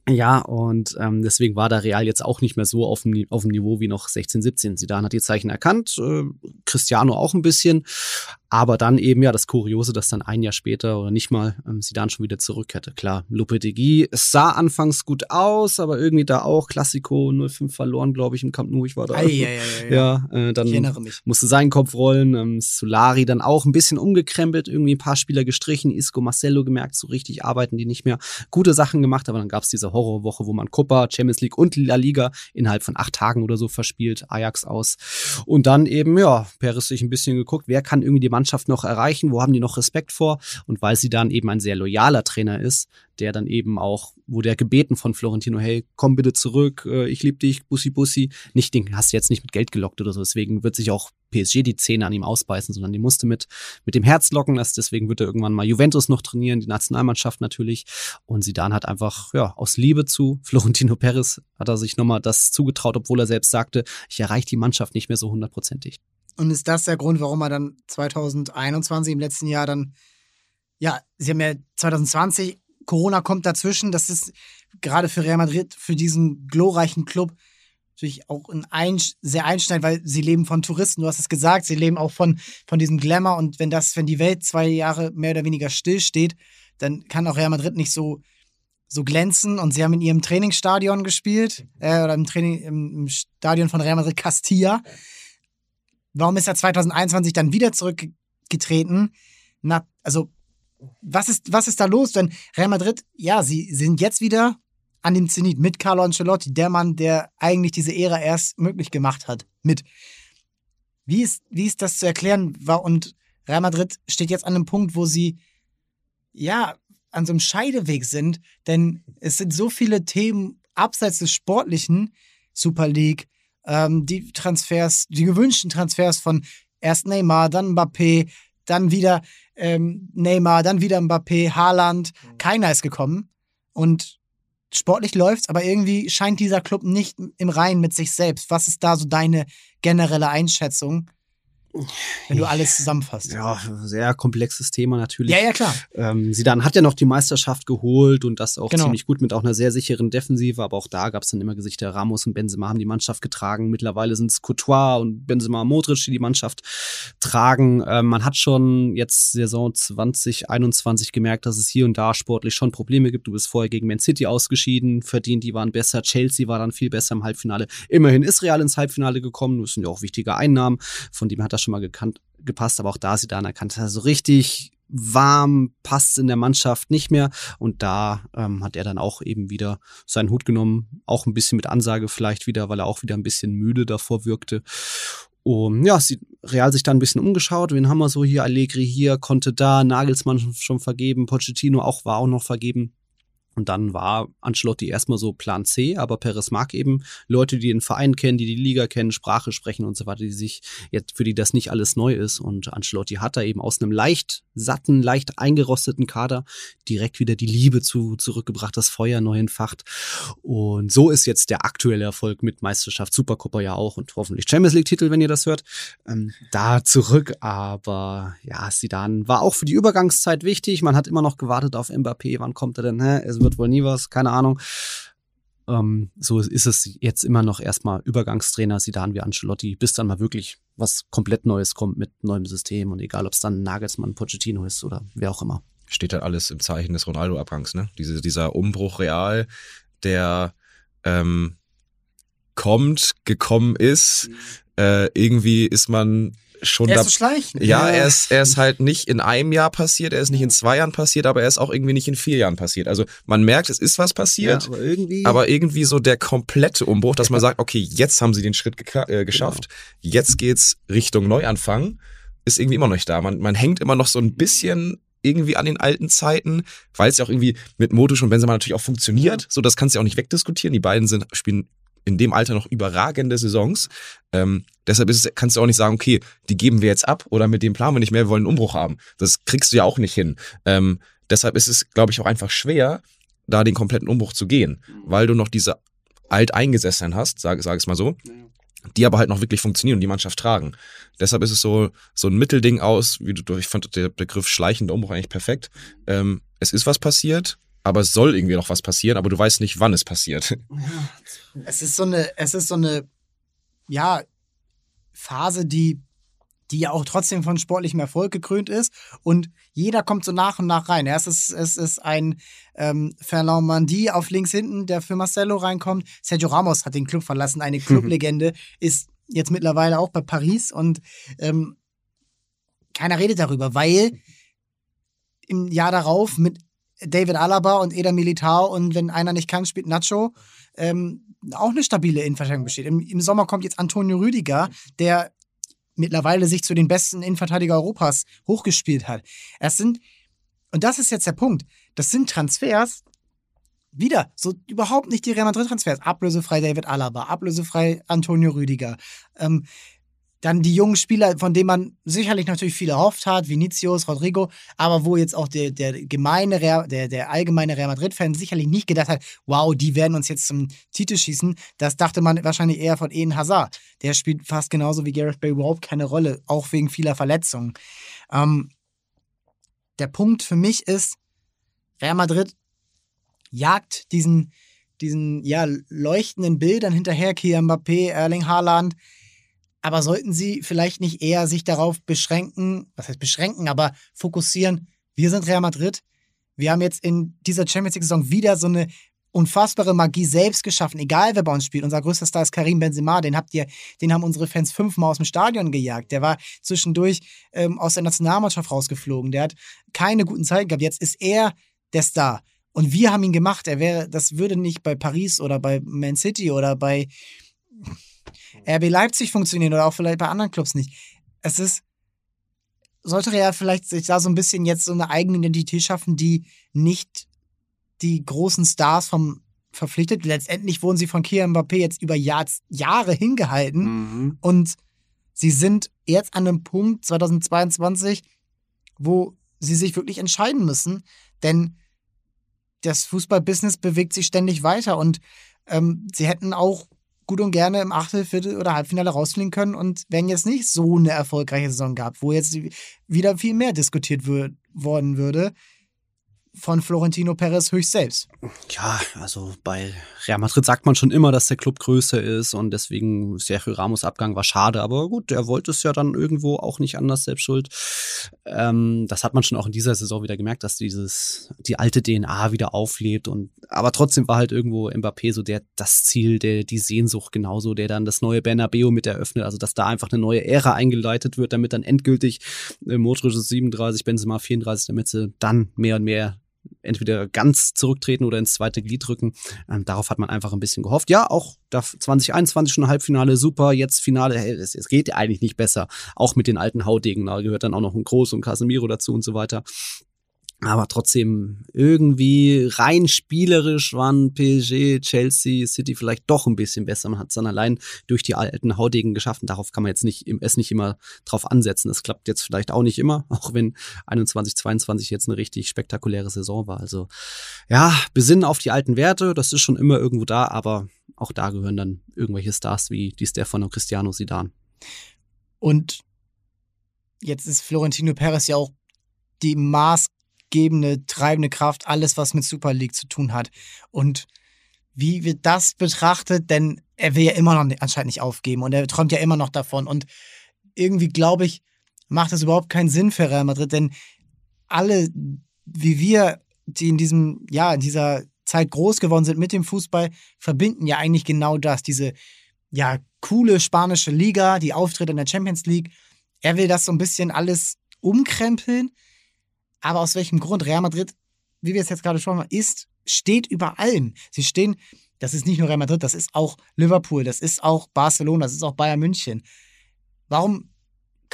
Ja, und ähm, deswegen war der Real jetzt auch nicht mehr so auf dem, auf dem Niveau wie noch 16, 17. Zidane hat die Zeichen erkannt, äh, Cristiano auch ein bisschen, aber dann eben ja das Kuriose, dass dann ein Jahr später oder nicht mal ähm, Zidane schon wieder zurückkehrte. Klar, Lopetegui, es sah anfangs gut aus, aber irgendwie da auch Klassiko 05 verloren, glaube ich, im Camp Nou, ich war da. Ei, ei, ei. Ja, äh, dann Ich erinnere mich. musste seinen Kopf rollen. Ähm, Solari dann auch ein bisschen umgekrempelt, irgendwie ein paar Spieler gestrichen. Isco, Marcelo gemerkt, so richtig arbeiten die nicht mehr. Gute Sachen gemacht, aber dann gab es diese Horrorwoche, wo man Copa, Champions League und La Liga innerhalb von acht Tagen oder so verspielt, Ajax aus. Und dann eben, ja, Perez sich ein bisschen geguckt, wer kann irgendwie die Mannschaft noch erreichen, wo haben die noch Respekt vor? Und weil sie dann eben ein sehr loyaler Trainer ist, der dann eben auch, wo der gebeten von Florentino, hey, komm bitte zurück, äh, ich liebe dich, Bussi Bussi. Nicht, den hast du jetzt nicht mit Geld gelockt oder so, deswegen wird sich auch PSG die Zähne an ihm ausbeißen, sondern die musste mit, mit dem Herz locken, das, deswegen wird er irgendwann mal Juventus noch trainieren, die Nationalmannschaft natürlich. Und Zidane hat einfach, ja, aus Liebe zu Florentino Perez hat er sich nochmal das zugetraut, obwohl er selbst sagte, ich erreiche die Mannschaft nicht mehr so hundertprozentig. Und ist das der Grund, warum er dann 2021 im letzten Jahr dann, ja, sie haben ja 2020, Corona kommt dazwischen, das ist gerade für Real Madrid, für diesen glorreichen Club, natürlich auch ein ein, sehr einschneidend, weil sie leben von Touristen, du hast es gesagt, sie leben auch von, von diesem Glamour. Und wenn das, wenn die Welt zwei Jahre mehr oder weniger stillsteht, dann kann auch Real Madrid nicht so, so glänzen. Und sie haben in ihrem Trainingsstadion gespielt, äh, oder im Training, im, im Stadion von Real Madrid Castilla. Warum ist er 2021 dann wieder zurückgetreten? Na, also, was ist, was ist da los? Denn Real Madrid, ja, sie sind jetzt wieder an dem Zenit mit Carlo Ancelotti, der Mann, der eigentlich diese Ära erst möglich gemacht hat. Mit. Wie ist, wie ist das zu erklären? Und Real Madrid steht jetzt an einem Punkt, wo sie, ja, an so einem Scheideweg sind, denn es sind so viele Themen abseits des Sportlichen, Super League, ähm, die Transfers, die gewünschten Transfers von erst Neymar, dann Mbappé, dann wieder ähm, Neymar, dann wieder Mbappé, Haaland. Keiner ist gekommen. Und sportlich läuft's, aber irgendwie scheint dieser Club nicht im Reinen mit sich selbst. Was ist da so deine generelle Einschätzung, wenn du alles zusammenfasst? Ja, sehr komplexes Thema natürlich. ja, ja, klar. Ähm, Zidane hat ja noch die Meisterschaft geholt und das auch Genau. ziemlich gut mit auch einer sehr sicheren Defensive, aber auch da gab es dann immer Gesichter. Ramos und Benzema haben die Mannschaft getragen. Mittlerweile sind es Courtois und Benzema Modric, die die Mannschaft tragen. Ähm, man hat schon jetzt Saison 2021 gemerkt, dass es hier und da sportlich schon Probleme gibt. Du bist vorher gegen Man City ausgeschieden, verdient, die waren besser. Chelsea war dann viel besser im Halbfinale. Immerhin ist Real ins Halbfinale gekommen. Das sind ja auch wichtige Einnahmen. Von dem hat das schon mal gekannt, gepasst, aber auch da sie dann erkannt, also richtig warm passt in der Mannschaft nicht mehr und da ähm, hat er dann auch eben wieder seinen Hut genommen, auch ein bisschen mit Ansage vielleicht wieder, weil er auch wieder ein bisschen müde davor wirkte. Und ja, sie, Real sich dann ein bisschen umgeschaut. Wen haben wir so hier? Allegri hier, konnte da, Nagelsmann schon vergeben, Pochettino auch war auch noch vergeben. Und dann war Ancelotti erstmal so Plan C, aber Perez mag eben Leute, die den Verein kennen, die die Liga kennen, Sprache sprechen und so weiter, die sich jetzt, für die das nicht alles neu ist. Und Ancelotti hat da eben aus einem leicht satten, leicht eingerosteten Kader direkt wieder die Liebe zu, zurückgebracht, das Feuer neu entfacht. Und so ist jetzt der aktuelle Erfolg mit Meisterschaft, Supercoppa ja auch und hoffentlich Champions League-Titel, wenn ihr das hört, ähm, da zurück. Aber ja, Zidane war auch für die Übergangszeit wichtig. Man hat immer noch gewartet auf Mbappé. Wann kommt er denn? Hä? Es wird wohl nie was, keine Ahnung. Ähm, so ist es jetzt immer noch erstmal Übergangstrainer Zidane wie Ancelotti, bis dann mal wirklich was komplett Neues kommt mit neuem System und egal, ob es dann Nagelsmann, Pochettino ist oder wer auch immer. steht halt alles im Zeichen des Ronaldo-Abgangs, ne? Diese, dieser Umbruch real, der ähm, kommt, gekommen ist. Äh, irgendwie ist man schon Er da. ist so schleichend. ja, er ist, er ist halt nicht in einem Jahr passiert, er ist nicht in zwei Jahren passiert, aber er ist auch irgendwie nicht in vier Jahren passiert. Also man merkt, es ist was passiert, aber irgendwie. aber irgendwie so der komplette Umbruch, dass man sagt, okay, jetzt haben sie den Schritt äh, geschafft, jetzt geht's Richtung Neuanfang, ist irgendwie immer noch nicht da. Man, man hängt immer noch so ein bisschen irgendwie an den alten Zeiten, weil es ja auch irgendwie mit Modric und Benzema natürlich auch funktioniert. So, das kannst du ja auch nicht wegdiskutieren. Die beiden sind, spielen in dem Alter noch überragende Saisons. Ähm, deshalb ist es, kannst du auch nicht sagen, okay, die geben wir jetzt ab oder mit dem planen wir nicht mehr, wir wollen einen Umbruch haben. Das kriegst du ja auch nicht hin. Ähm, deshalb ist es, glaube ich, auch einfach schwer, da den kompletten Umbruch zu gehen, weil du noch diese Alteingesessenen hast, sag, sag es mal so, die aber halt noch wirklich funktionieren und die Mannschaft tragen. Deshalb ist es so, so ein Mittelding aus, wie du, ich fand der Begriff schleichender Umbruch eigentlich perfekt. Ähm, es ist was passiert, aber es soll irgendwie noch was passieren, aber du weißt nicht, wann es passiert. Es ist so eine, es ist so eine, ja, Phase, die, die ja auch trotzdem von sportlichem Erfolg gekrönt ist. Und jeder kommt so nach und nach rein. Erst ist, es ist ein ähm, Ferland Mandy auf links hinten, der für Marcelo reinkommt. Sergio Ramos hat den Club verlassen, eine Clublegende, ist jetzt mittlerweile auch bei Paris und ähm, keiner redet darüber, weil im Jahr darauf mit David Alaba und Eder Militao und wenn einer nicht kann, spielt Nacho, ähm, auch eine stabile Innenverteidigung besteht. Im, Im Sommer kommt jetzt Antonio Rüdiger, der mittlerweile sich zu den besten Innenverteidiger Europas hochgespielt hat. Es sind, und das ist jetzt der Punkt, das sind Transfers, wieder, so überhaupt nicht die Real Madrid-Transfers. Ablösefrei David Alaba, ablösefrei Antonio Rüdiger. Ähm, dann die jungen Spieler, von denen man sicherlich natürlich viel erhofft hat, Vinicius, Rodrigo, aber wo jetzt auch der, der gemeine, Real, der, der allgemeine Real Madrid-Fan sicherlich nicht gedacht hat, wow, die werden uns jetzt zum Titel schießen. Das dachte man wahrscheinlich eher von Eden Hazard. Der spielt fast genauso wie Gareth Bale überhaupt keine Rolle, auch wegen vieler Verletzungen. Ähm, der Punkt für mich ist, Real Madrid jagt diesen, diesen ja, leuchtenden Bildern hinterher, Kylian Mbappé, Erling Haaland, aber sollten sie vielleicht nicht eher sich darauf beschränken, was heißt beschränken, aber fokussieren, wir sind Real Madrid, wir haben jetzt in dieser Champions League-Saison wieder so eine unfassbare Magie selbst geschaffen, egal wer bei uns spielt. Unser größter Star ist Karim Benzema, den habt ihr, den haben unsere Fans fünfmal aus dem Stadion gejagt. Der war zwischendurch ähm, aus der Nationalmannschaft rausgeflogen. Der hat keine guten Zeiten gehabt. Jetzt ist er der Star. Und wir haben ihn gemacht. Er wäre, das würde nicht bei Paris oder bei Man City oder bei RB Leipzig funktionieren oder auch vielleicht bei anderen Clubs nicht. Es ist, sollte Real vielleicht sich da so ein bisschen jetzt so eine eigene Identität schaffen, die nicht die großen Stars vom verpflichtet. Letztendlich wurden sie von Kylian Mbappé jetzt über Jahr, Jahre hingehalten Mhm. und sie sind jetzt an einem Punkt 2022, wo sie sich wirklich entscheiden müssen, denn das Fußballbusiness bewegt sich ständig weiter und ähm, sie hätten auch gut und gerne im Achtel, Viertel oder Halbfinale rausfliegen können und wenn jetzt nicht so eine erfolgreiche Saison gab, wo jetzt wieder viel mehr diskutiert worden würde von Florentino Perez höchst selbst. Ja, also bei Real Madrid sagt man schon immer, dass der Club größer ist und deswegen Sergio Ramos Abgang war schade, aber gut, er wollte es ja dann irgendwo auch nicht anders selbst schuld. Ähm, das hat man schon auch in dieser Saison wieder gemerkt, dass dieses die alte DNA wieder auflebt und aber trotzdem war halt irgendwo Mbappé so der das Ziel, der die Sehnsucht genauso, der dann das neue Bernabeu mit eröffnet, also dass da einfach eine neue Ära eingeleitet wird, damit dann endgültig äh, Modric ist 37, Benzema 34, damit sie dann mehr und mehr entweder ganz zurücktreten oder ins zweite Glied rücken. Ähm, darauf hat man einfach ein bisschen gehofft. Ja, auch da 2021 schon Halbfinale, super, jetzt Finale, hey, es, es geht eigentlich nicht besser. Auch mit den alten Haudegen, da gehört dann auch noch ein Groß und Casemiro dazu und so weiter. Aber trotzdem irgendwie rein spielerisch waren PSG, Chelsea, City vielleicht doch ein bisschen besser. Man hat es dann allein durch die alten Haudegen geschaffen. Darauf kann man jetzt nicht, es nicht immer drauf ansetzen. Das klappt jetzt vielleicht auch nicht immer, auch wenn 21, 22 jetzt eine richtig spektakuläre Saison war. Also ja, besinnen auf die alten Werte. Das ist schon immer irgendwo da, aber auch da gehören dann irgendwelche Stars wie die Stefano Cristiano Sidan. Und jetzt ist Florentino Perez ja auch die maßgebende, treibende Kraft, alles, was mit Super League zu tun hat. Und wie wird das betrachtet? Denn er will ja immer noch anscheinend nicht aufgeben und er träumt ja immer noch davon. Und irgendwie, glaube ich, macht das überhaupt keinen Sinn für Real Madrid, denn alle wie wir, die in diesem, ja, in dieser Zeit groß geworden sind mit dem Fußball, verbinden ja eigentlich genau das. Diese, ja, coole spanische Liga, die Auftritte in der Champions League. Er will das so ein bisschen alles umkrempeln. Aber aus welchem Grund? Real Madrid, wie wir es jetzt gerade schon mal, ist, steht über allem. Sie stehen, das ist nicht nur Real Madrid, das ist auch Liverpool, das ist auch Barcelona, das ist auch Bayern München. Warum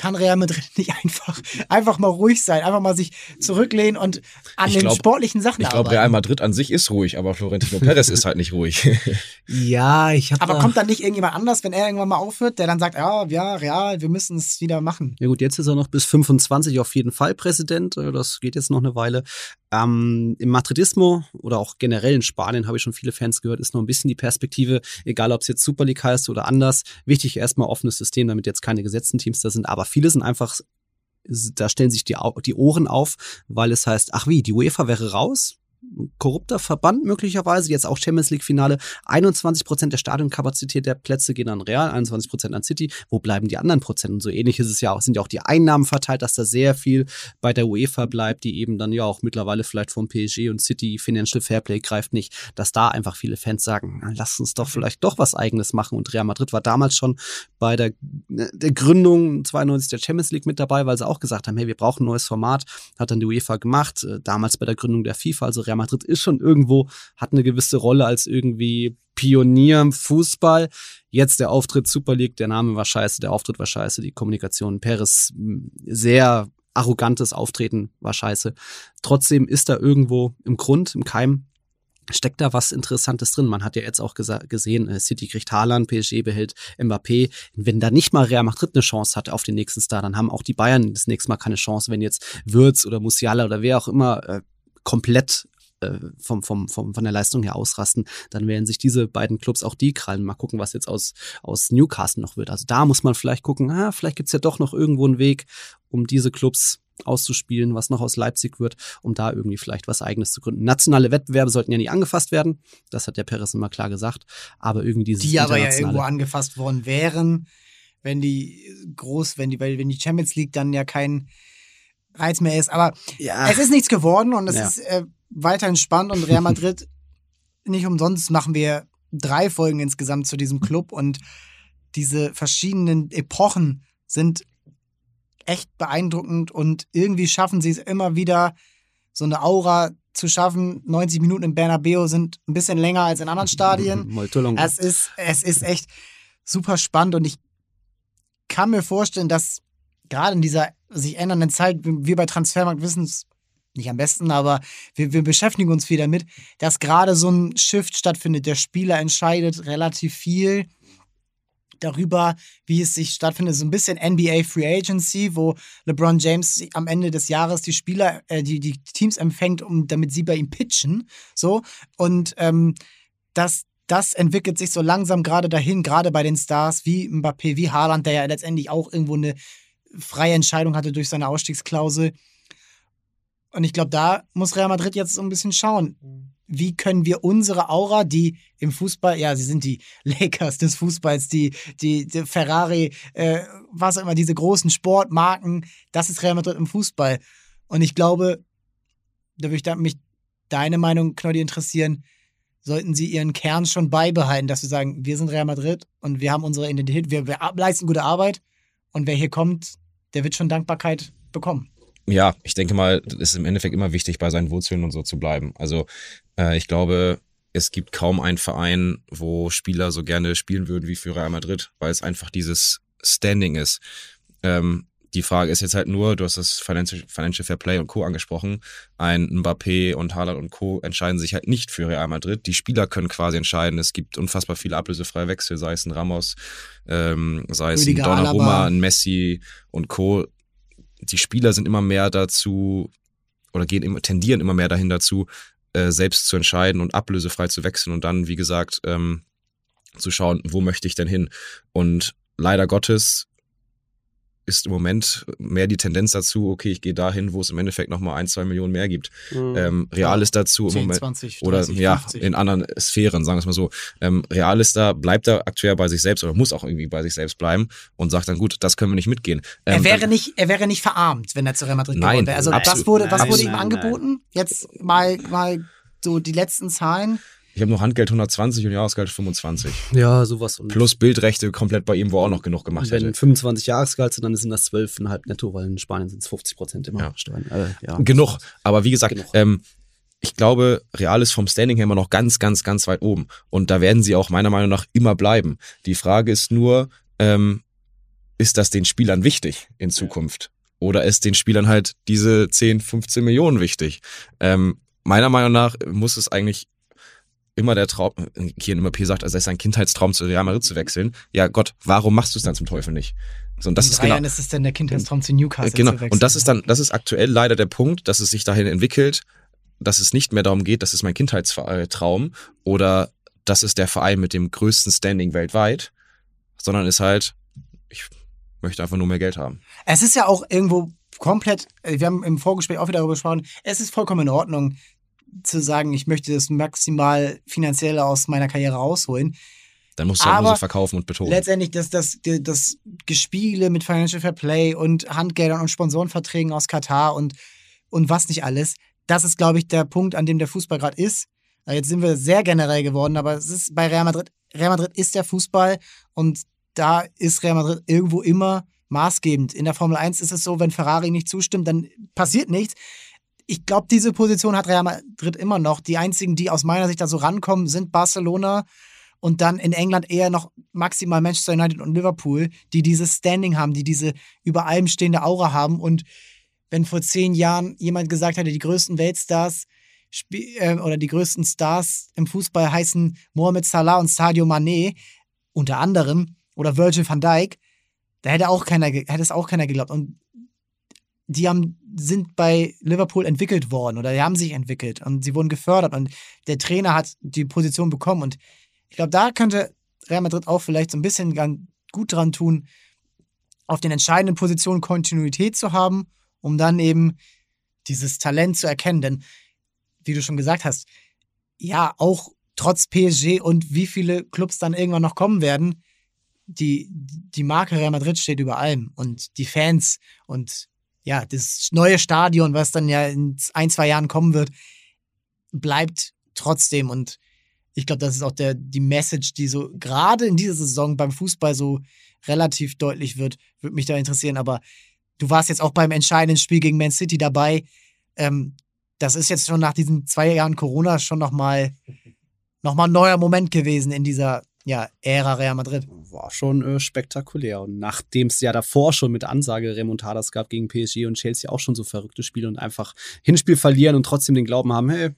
kann Real Madrid nicht einfach, einfach mal ruhig sein, einfach mal sich zurücklehnen und an Ich den glaub- sportlichen Sachen Ich glaube, arbeiten. Real Madrid an sich ist ruhig, aber Florentino Perez ist halt nicht ruhig. Ja, ich habe Aber kommt dann nicht irgendjemand anders, wenn er irgendwann mal aufhört, der dann sagt, ja, ja, Real, wir müssen es wieder machen. Ja gut, jetzt ist er noch bis 25 auf jeden Fall Präsident. Äh, Das geht jetzt noch eine Weile. Ähm, Im Madridismo oder auch generell in Spanien habe ich schon viele Fans gehört, ist noch ein bisschen die Perspektive, egal ob es jetzt Super League heißt oder anders. Wichtig erstmal offenes System, damit jetzt keine gesetzten Teams da sind. Aber viele sind einfach, da stellen sich die, die Ohren auf, weil es heißt, ach wie, die UEFA wäre raus? Korrupter Verband möglicherweise, jetzt auch Champions League Finale. 21 Prozent der Stadionkapazität der Plätze gehen an Real, 21 Prozent an City. Wo bleiben die anderen Prozent? Und so ähnlich ist es ja auch, sind ja auch die Einnahmen verteilt, dass da sehr viel bei der UEFA bleibt, die eben dann ja auch mittlerweile vielleicht vom PSG und City Financial Fairplay greift nicht, dass da einfach viele Fans sagen, lass uns doch vielleicht doch was eigenes machen. Und Real Madrid war damals schon bei der, der Gründung 92 der Champions League mit dabei, weil sie auch gesagt haben, hey, wir brauchen ein neues Format, hat dann die UEFA gemacht, äh, damals bei der Gründung der FIFA, also Real Madrid ist schon irgendwo, hat eine gewisse Rolle als irgendwie Pionier im Fußball. Jetzt der Auftritt Super League, der Name war scheiße, der Auftritt war scheiße, die Kommunikation, Perez mh, sehr arrogantes Auftreten war scheiße. Trotzdem ist da irgendwo im Grund, im Keim, steckt da was Interessantes drin. Man hat ja jetzt auch gesehen, äh, City kriegt Haaland, PSG behält Mbappé. Wenn da nicht mal Real Madrid eine Chance hat auf den nächsten Star, dann haben auch die Bayern das nächste Mal keine Chance, wenn jetzt Würz oder Musiala oder wer auch immer äh, komplett äh, vom, vom, vom, von der Leistung her ausrasten, dann werden sich diese beiden Clubs auch die krallen. Mal gucken, was jetzt aus, aus Newcastle noch wird. Also da muss man vielleicht gucken, ah, vielleicht gibt's ja doch noch irgendwo einen Weg, um diese Clubs auszuspielen, was noch aus Leipzig wird, um da irgendwie vielleicht was Eigenes zu gründen. Nationale Wettbewerbe sollten ja nie angefasst werden, das hat der Perez immer klar gesagt, aber irgendwie dieses Die aber ja irgendwo angefasst worden wären, wenn die groß, wenn die, wenn die Champions League dann ja kein Reiz mehr ist. Aber ja, es ist nichts geworden und es Ja. ist äh, weiterhin spannend und Real Madrid, nicht umsonst machen wir drei Folgen insgesamt zu diesem Club und diese verschiedenen Epochen sind echt beeindruckend und irgendwie schaffen sie es immer wieder, so eine Aura zu schaffen. 90 Minuten im Bernabeu sind ein bisschen länger als in anderen Stadien. Es ist, es ist echt super spannend und ich kann mir vorstellen, dass gerade in dieser sich ändernden Zeit, wir bei Transfermarkt wissen es nicht am besten, aber wir, wir beschäftigen uns viel damit, dass gerade so ein Shift stattfindet. Der Spieler entscheidet relativ viel darüber, wie es sich stattfindet. So ein bisschen NBA Free Agency, wo LeBron James am Ende des Jahres die Spieler, äh, die, die Teams empfängt, um, damit sie bei ihm pitchen. So. Und ähm, das, das entwickelt sich so langsam gerade dahin, gerade bei den Stars wie Mbappé, wie Haaland, der ja letztendlich auch irgendwo eine freie Entscheidung hatte durch seine Ausstiegsklausel. Und ich glaube, da muss Real Madrid jetzt so ein bisschen schauen. Wie können wir unsere Aura, die im Fußball, ja, sie sind die Lakers des Fußballs, die, die, die Ferrari, äh, was auch immer, diese großen Sportmarken, das ist Real Madrid im Fußball. Und ich glaube, da würde mich deine Meinung, Knolli, interessieren, sollten sie ihren Kern schon beibehalten, dass sie sagen, wir sind Real Madrid und wir haben unsere Identität, wir, wir leisten gute Arbeit und wer hier kommt, der wird schon Dankbarkeit bekommen. Ja, ich denke mal, es ist im Endeffekt immer wichtig, bei seinen Wurzeln und so zu bleiben. Also äh, ich glaube, es gibt kaum einen Verein, wo Spieler so gerne spielen würden wie für Real Madrid, weil es einfach dieses Standing ist. Ähm, die Frage ist jetzt halt nur, du hast das Financial, Financial Fair Play und Co. angesprochen. Ein Mbappé und Haaland und Co. entscheiden sich halt nicht für Real Madrid. Die Spieler können quasi entscheiden. Es gibt unfassbar viele ablösefreie Wechsel, sei es ein Ramos, ähm, sei es Rüdiger ein Donnarumma, Alaba. ein Messi und Co. Die Spieler sind immer mehr dazu oder gehen immer, tendieren immer mehr dahin dazu, äh, selbst zu entscheiden und ablösefrei zu wechseln und dann, wie gesagt, ähm, zu schauen, wo möchte ich denn hin? Und leider Gottes ist im Moment mehr die Tendenz dazu, okay, ich gehe dahin, wo es im Endeffekt nochmal ein, zwei Millionen mehr gibt. Mhm. Ähm, Real ist dazu im 10, Moment 20, oder 30, ja, 50. in anderen Sphären, sagen wir es mal so. Ähm, Real ist da, bleibt da aktuell bei sich selbst oder muss auch irgendwie bei sich selbst bleiben und sagt dann, gut, das können wir nicht mitgehen. er Ähm, wäre dann- nicht, er wäre nicht verarmt, wenn er zu Real Madrid Nein, geworden wäre. Also was absolut. wurde, was Nein, wurde ihm nein, angeboten? Jetzt mal, mal so die letzten Zahlen. Ich habe noch Handgeld 120 und Jahresgeld 25. Ja, sowas. Und Plus Bildrechte komplett bei ihm, wo er auch noch genug gemacht wenn hätte. 25 Jahresgehalt sind, dann sind das 12,5 netto, weil in Spanien sind es 50 Prozent immer Ja. Steuern. Äh, ja. Genug. Aber wie gesagt, ähm, ich glaube, Real ist vom Standing her immer noch ganz, ganz, ganz weit oben. Und da werden sie auch meiner Meinung nach immer bleiben. Die Frage ist nur, ähm, ist das den Spielern wichtig in Zukunft? Oder ist den Spielern halt diese 10, 15 Millionen wichtig? Ähm, meiner Meinung nach muss es eigentlich immer der Traum, hier in MAP sagt, also es ist ein Kindheitstraum zu Real Madrid zu wechseln. Ja Gott, warum machst du es dann zum Teufel nicht? So, und das In ist drei genau, Jahren ist es dann der Kindheitstraum zu Newcastle Genau. zu wechseln. Und das ist dann, das ist aktuell leider der Punkt, dass es sich dahin entwickelt, dass es nicht mehr darum geht, das ist mein Kindheitstraum oder das ist der Verein mit dem größten Standing weltweit, sondern ist halt, ich möchte einfach nur mehr Geld haben. Es ist ja auch irgendwo komplett, äh, wir haben im Vorgespräch auch wieder darüber gesprochen, es ist vollkommen in Ordnung zu sagen, ich möchte das maximal finanzielle aus meiner Karriere rausholen. Dann musst du halt nur so verkaufen und betonen. Letztendlich das, das, das, das Gespiele mit Financial Fair Play und Handgeldern und Sponsorenverträgen aus Katar und, und was nicht alles, das ist, glaube ich, der Punkt, an dem der Fußball gerade ist. Äh, Jetzt sind wir sehr generell geworden, aber es ist bei Real Madrid, Real Madrid ist der Fußball und da ist Real Madrid irgendwo immer maßgebend. In der Formel 1 ist es so, wenn Ferrari nicht zustimmt, dann passiert nichts. Ich glaube, diese Position hat Real Madrid immer noch. Die einzigen, die aus meiner Sicht da so rankommen, sind Barcelona und dann in England eher noch maximal Manchester United und Liverpool, die dieses Standing haben, die diese über allem stehende Aura haben. Und wenn vor zehn Jahren jemand gesagt hätte, die größten Weltstars äh, oder die größten Stars im Fußball heißen Mohamed Salah und Sadio Mané, unter anderem, oder Virgil van Dijk, da hätte auch keiner, hätte es auch keiner geglaubt. Und die haben, sind bei Liverpool entwickelt worden oder die haben sich entwickelt und sie wurden gefördert und der Trainer hat die Position bekommen. Und ich glaube, da könnte Real Madrid auch vielleicht so ein bisschen gut dran tun, auf den entscheidenden Positionen Kontinuität zu haben, um dann eben dieses Talent zu erkennen. Denn, wie du schon gesagt hast, ja, auch trotz PSG und wie viele Clubs dann irgendwann noch kommen werden, die, die Marke Real Madrid steht über allem und die Fans und ja, das neue Stadion, was dann ja in ein, zwei Jahren kommen wird, bleibt trotzdem und ich glaube, das ist auch der, die Message, die so gerade in dieser Saison beim Fußball so relativ deutlich wird, würde mich da interessieren. Aber du warst jetzt auch beim entscheidenden Spiel gegen Man City dabei. Ähm, das ist jetzt schon nach diesen zwei Jahren Corona schon nochmal noch mal ein neuer Moment gewesen in dieser ja, Ära Real Madrid. War schon äh, spektakulär. Und nachdem es ja davor schon mit Ansage Remontadas gab gegen PSG und Chelsea auch schon so verrückte Spiele und einfach Hinspiel verlieren und trotzdem den Glauben haben, hey,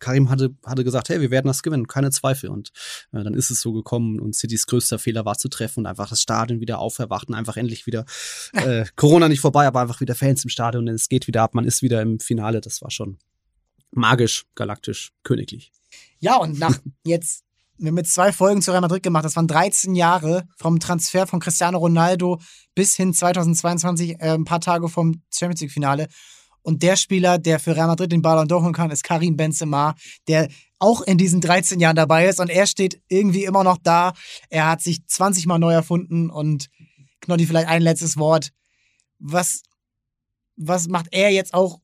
Karim hatte, hatte gesagt, hey, wir werden das gewinnen, keine Zweifel. Und äh, dann ist es so gekommen und Citys größter Fehler war zu treffen und einfach das Stadion wieder auferwacht und einfach endlich wieder äh, Corona nicht vorbei, aber einfach wieder Fans im Stadion und es geht wieder ab, man ist wieder im Finale. Das war schon magisch, galaktisch, königlich. Ja, und nach jetzt, wir haben jetzt zwei Folgen zu Real Madrid gemacht. Das waren 13 Jahre vom Transfer von Cristiano Ronaldo bis hin 2022, äh, ein paar Tage vom Champions League-Finale. Und der Spieler, der für Real Madrid den Ballon d'Or holen kann, ist Karim Benzema, der auch in diesen 13 Jahren dabei ist. Und er steht irgendwie immer noch da. Er hat sich 20 Mal neu erfunden. Und Knotti, vielleicht ein letztes Wort. Was, was macht er jetzt auch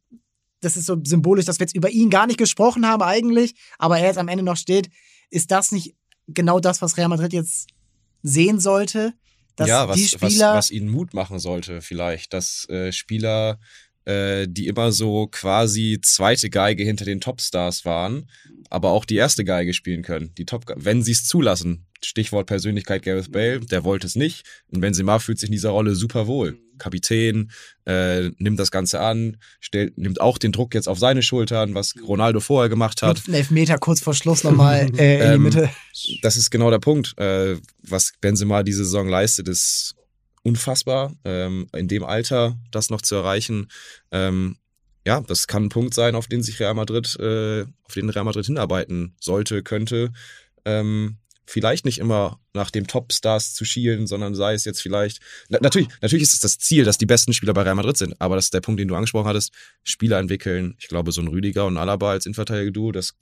das ist so symbolisch, dass wir jetzt über ihn gar nicht gesprochen haben eigentlich, aber er jetzt am Ende noch steht. Ist das nicht genau das, was Real Madrid jetzt sehen sollte? Dass ja, was, die was, Spieler, was ihnen Mut machen sollte, vielleicht, dass äh, Spieler, äh, die immer so quasi zweite Geige hinter den Topstars waren, aber auch die erste Geige spielen können. Die Top, wenn sie es zulassen. Stichwort Persönlichkeit Gareth Bale, der wollte es nicht. Und Benzema fühlt sich in dieser Rolle super wohl. Kapitän, äh, nimmt das Ganze an, stellt, nimmt auch den Druck jetzt auf seine Schultern, was Ronaldo vorher gemacht hat. Einen Elfmeter kurz vor Schluss nochmal äh, in die Ähm, Mitte. das ist genau der Punkt. Äh, was Benzema diese Saison leistet, ist unfassbar. Ähm, in dem Alter das noch zu erreichen, ähm, ja, das kann ein Punkt sein, auf den sich Real Madrid, äh, auf den Real Madrid hinarbeiten sollte, könnte. Ähm, vielleicht nicht immer nach dem Topstars zu schielen, sondern sei es jetzt vielleicht, na, natürlich, natürlich ist es das Ziel, dass die besten Spieler bei Real Madrid sind, aber das ist der Punkt, den du angesprochen hattest, Spieler entwickeln. Ich glaube, so ein Rüdiger und Alaba als Innenverteidiger-Duo, das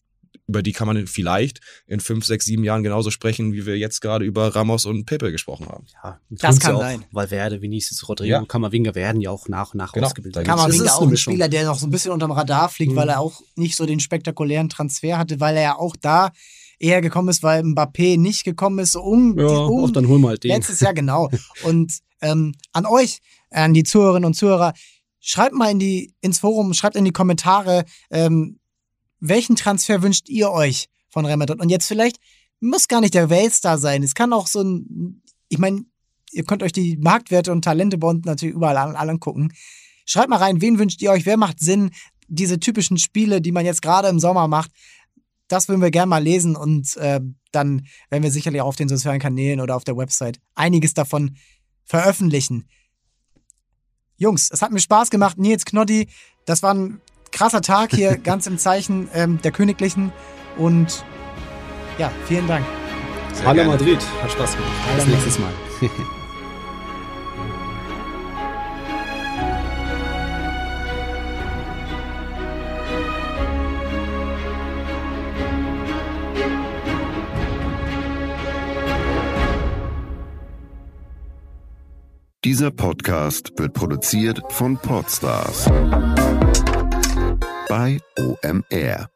über die kann man vielleicht in fünf, sechs, sieben Jahren genauso sprechen, wie wir jetzt gerade über Ramos und Pepe gesprochen haben. Ja, Das kann ja auch, sein. Valverde, Vinicius, Rodrigo, Ja. Kamavinga werden ja auch nach und nach Genau, ausgebildet. ist auch ein. Spieler, der noch so ein bisschen unterm Radar fliegt, Mhm. weil er auch nicht so den spektakulären Transfer hatte, weil er ja auch da eher gekommen ist, weil Mbappé nicht gekommen ist. So um, Ja, um, auch dann holen wir halt den. Letztes Jahr, genau. Und ähm, an euch, an die Zuhörerinnen und Zuhörer, schreibt mal in die, ins Forum, schreibt in die Kommentare, ähm, welchen Transfer wünscht ihr euch von Real? Und jetzt vielleicht, muss gar nicht der Weltstar sein. Es kann auch so ein, ich meine, ihr könnt euch die Marktwerte und Talente bei uns natürlich überall an, an angucken. Schreibt mal rein, wen wünscht ihr euch? Wer macht Sinn? Diese typischen Spiele, die man jetzt gerade im Sommer macht, das würden wir gerne mal lesen und äh, dann werden wir sicherlich auch auf den sozialen Kanälen oder auf der Website einiges davon veröffentlichen. Jungs, es hat mir Spaß gemacht. Nils Knoddy, das war ein krasser Tag hier, ganz im Zeichen ähm, der Königlichen. Und ja, vielen Dank. Sehr Hallo gerne. Madrid, hat Spaß gemacht. Bis nächstes Mal. Dieser Podcast wird produziert von Podstars bei OMR.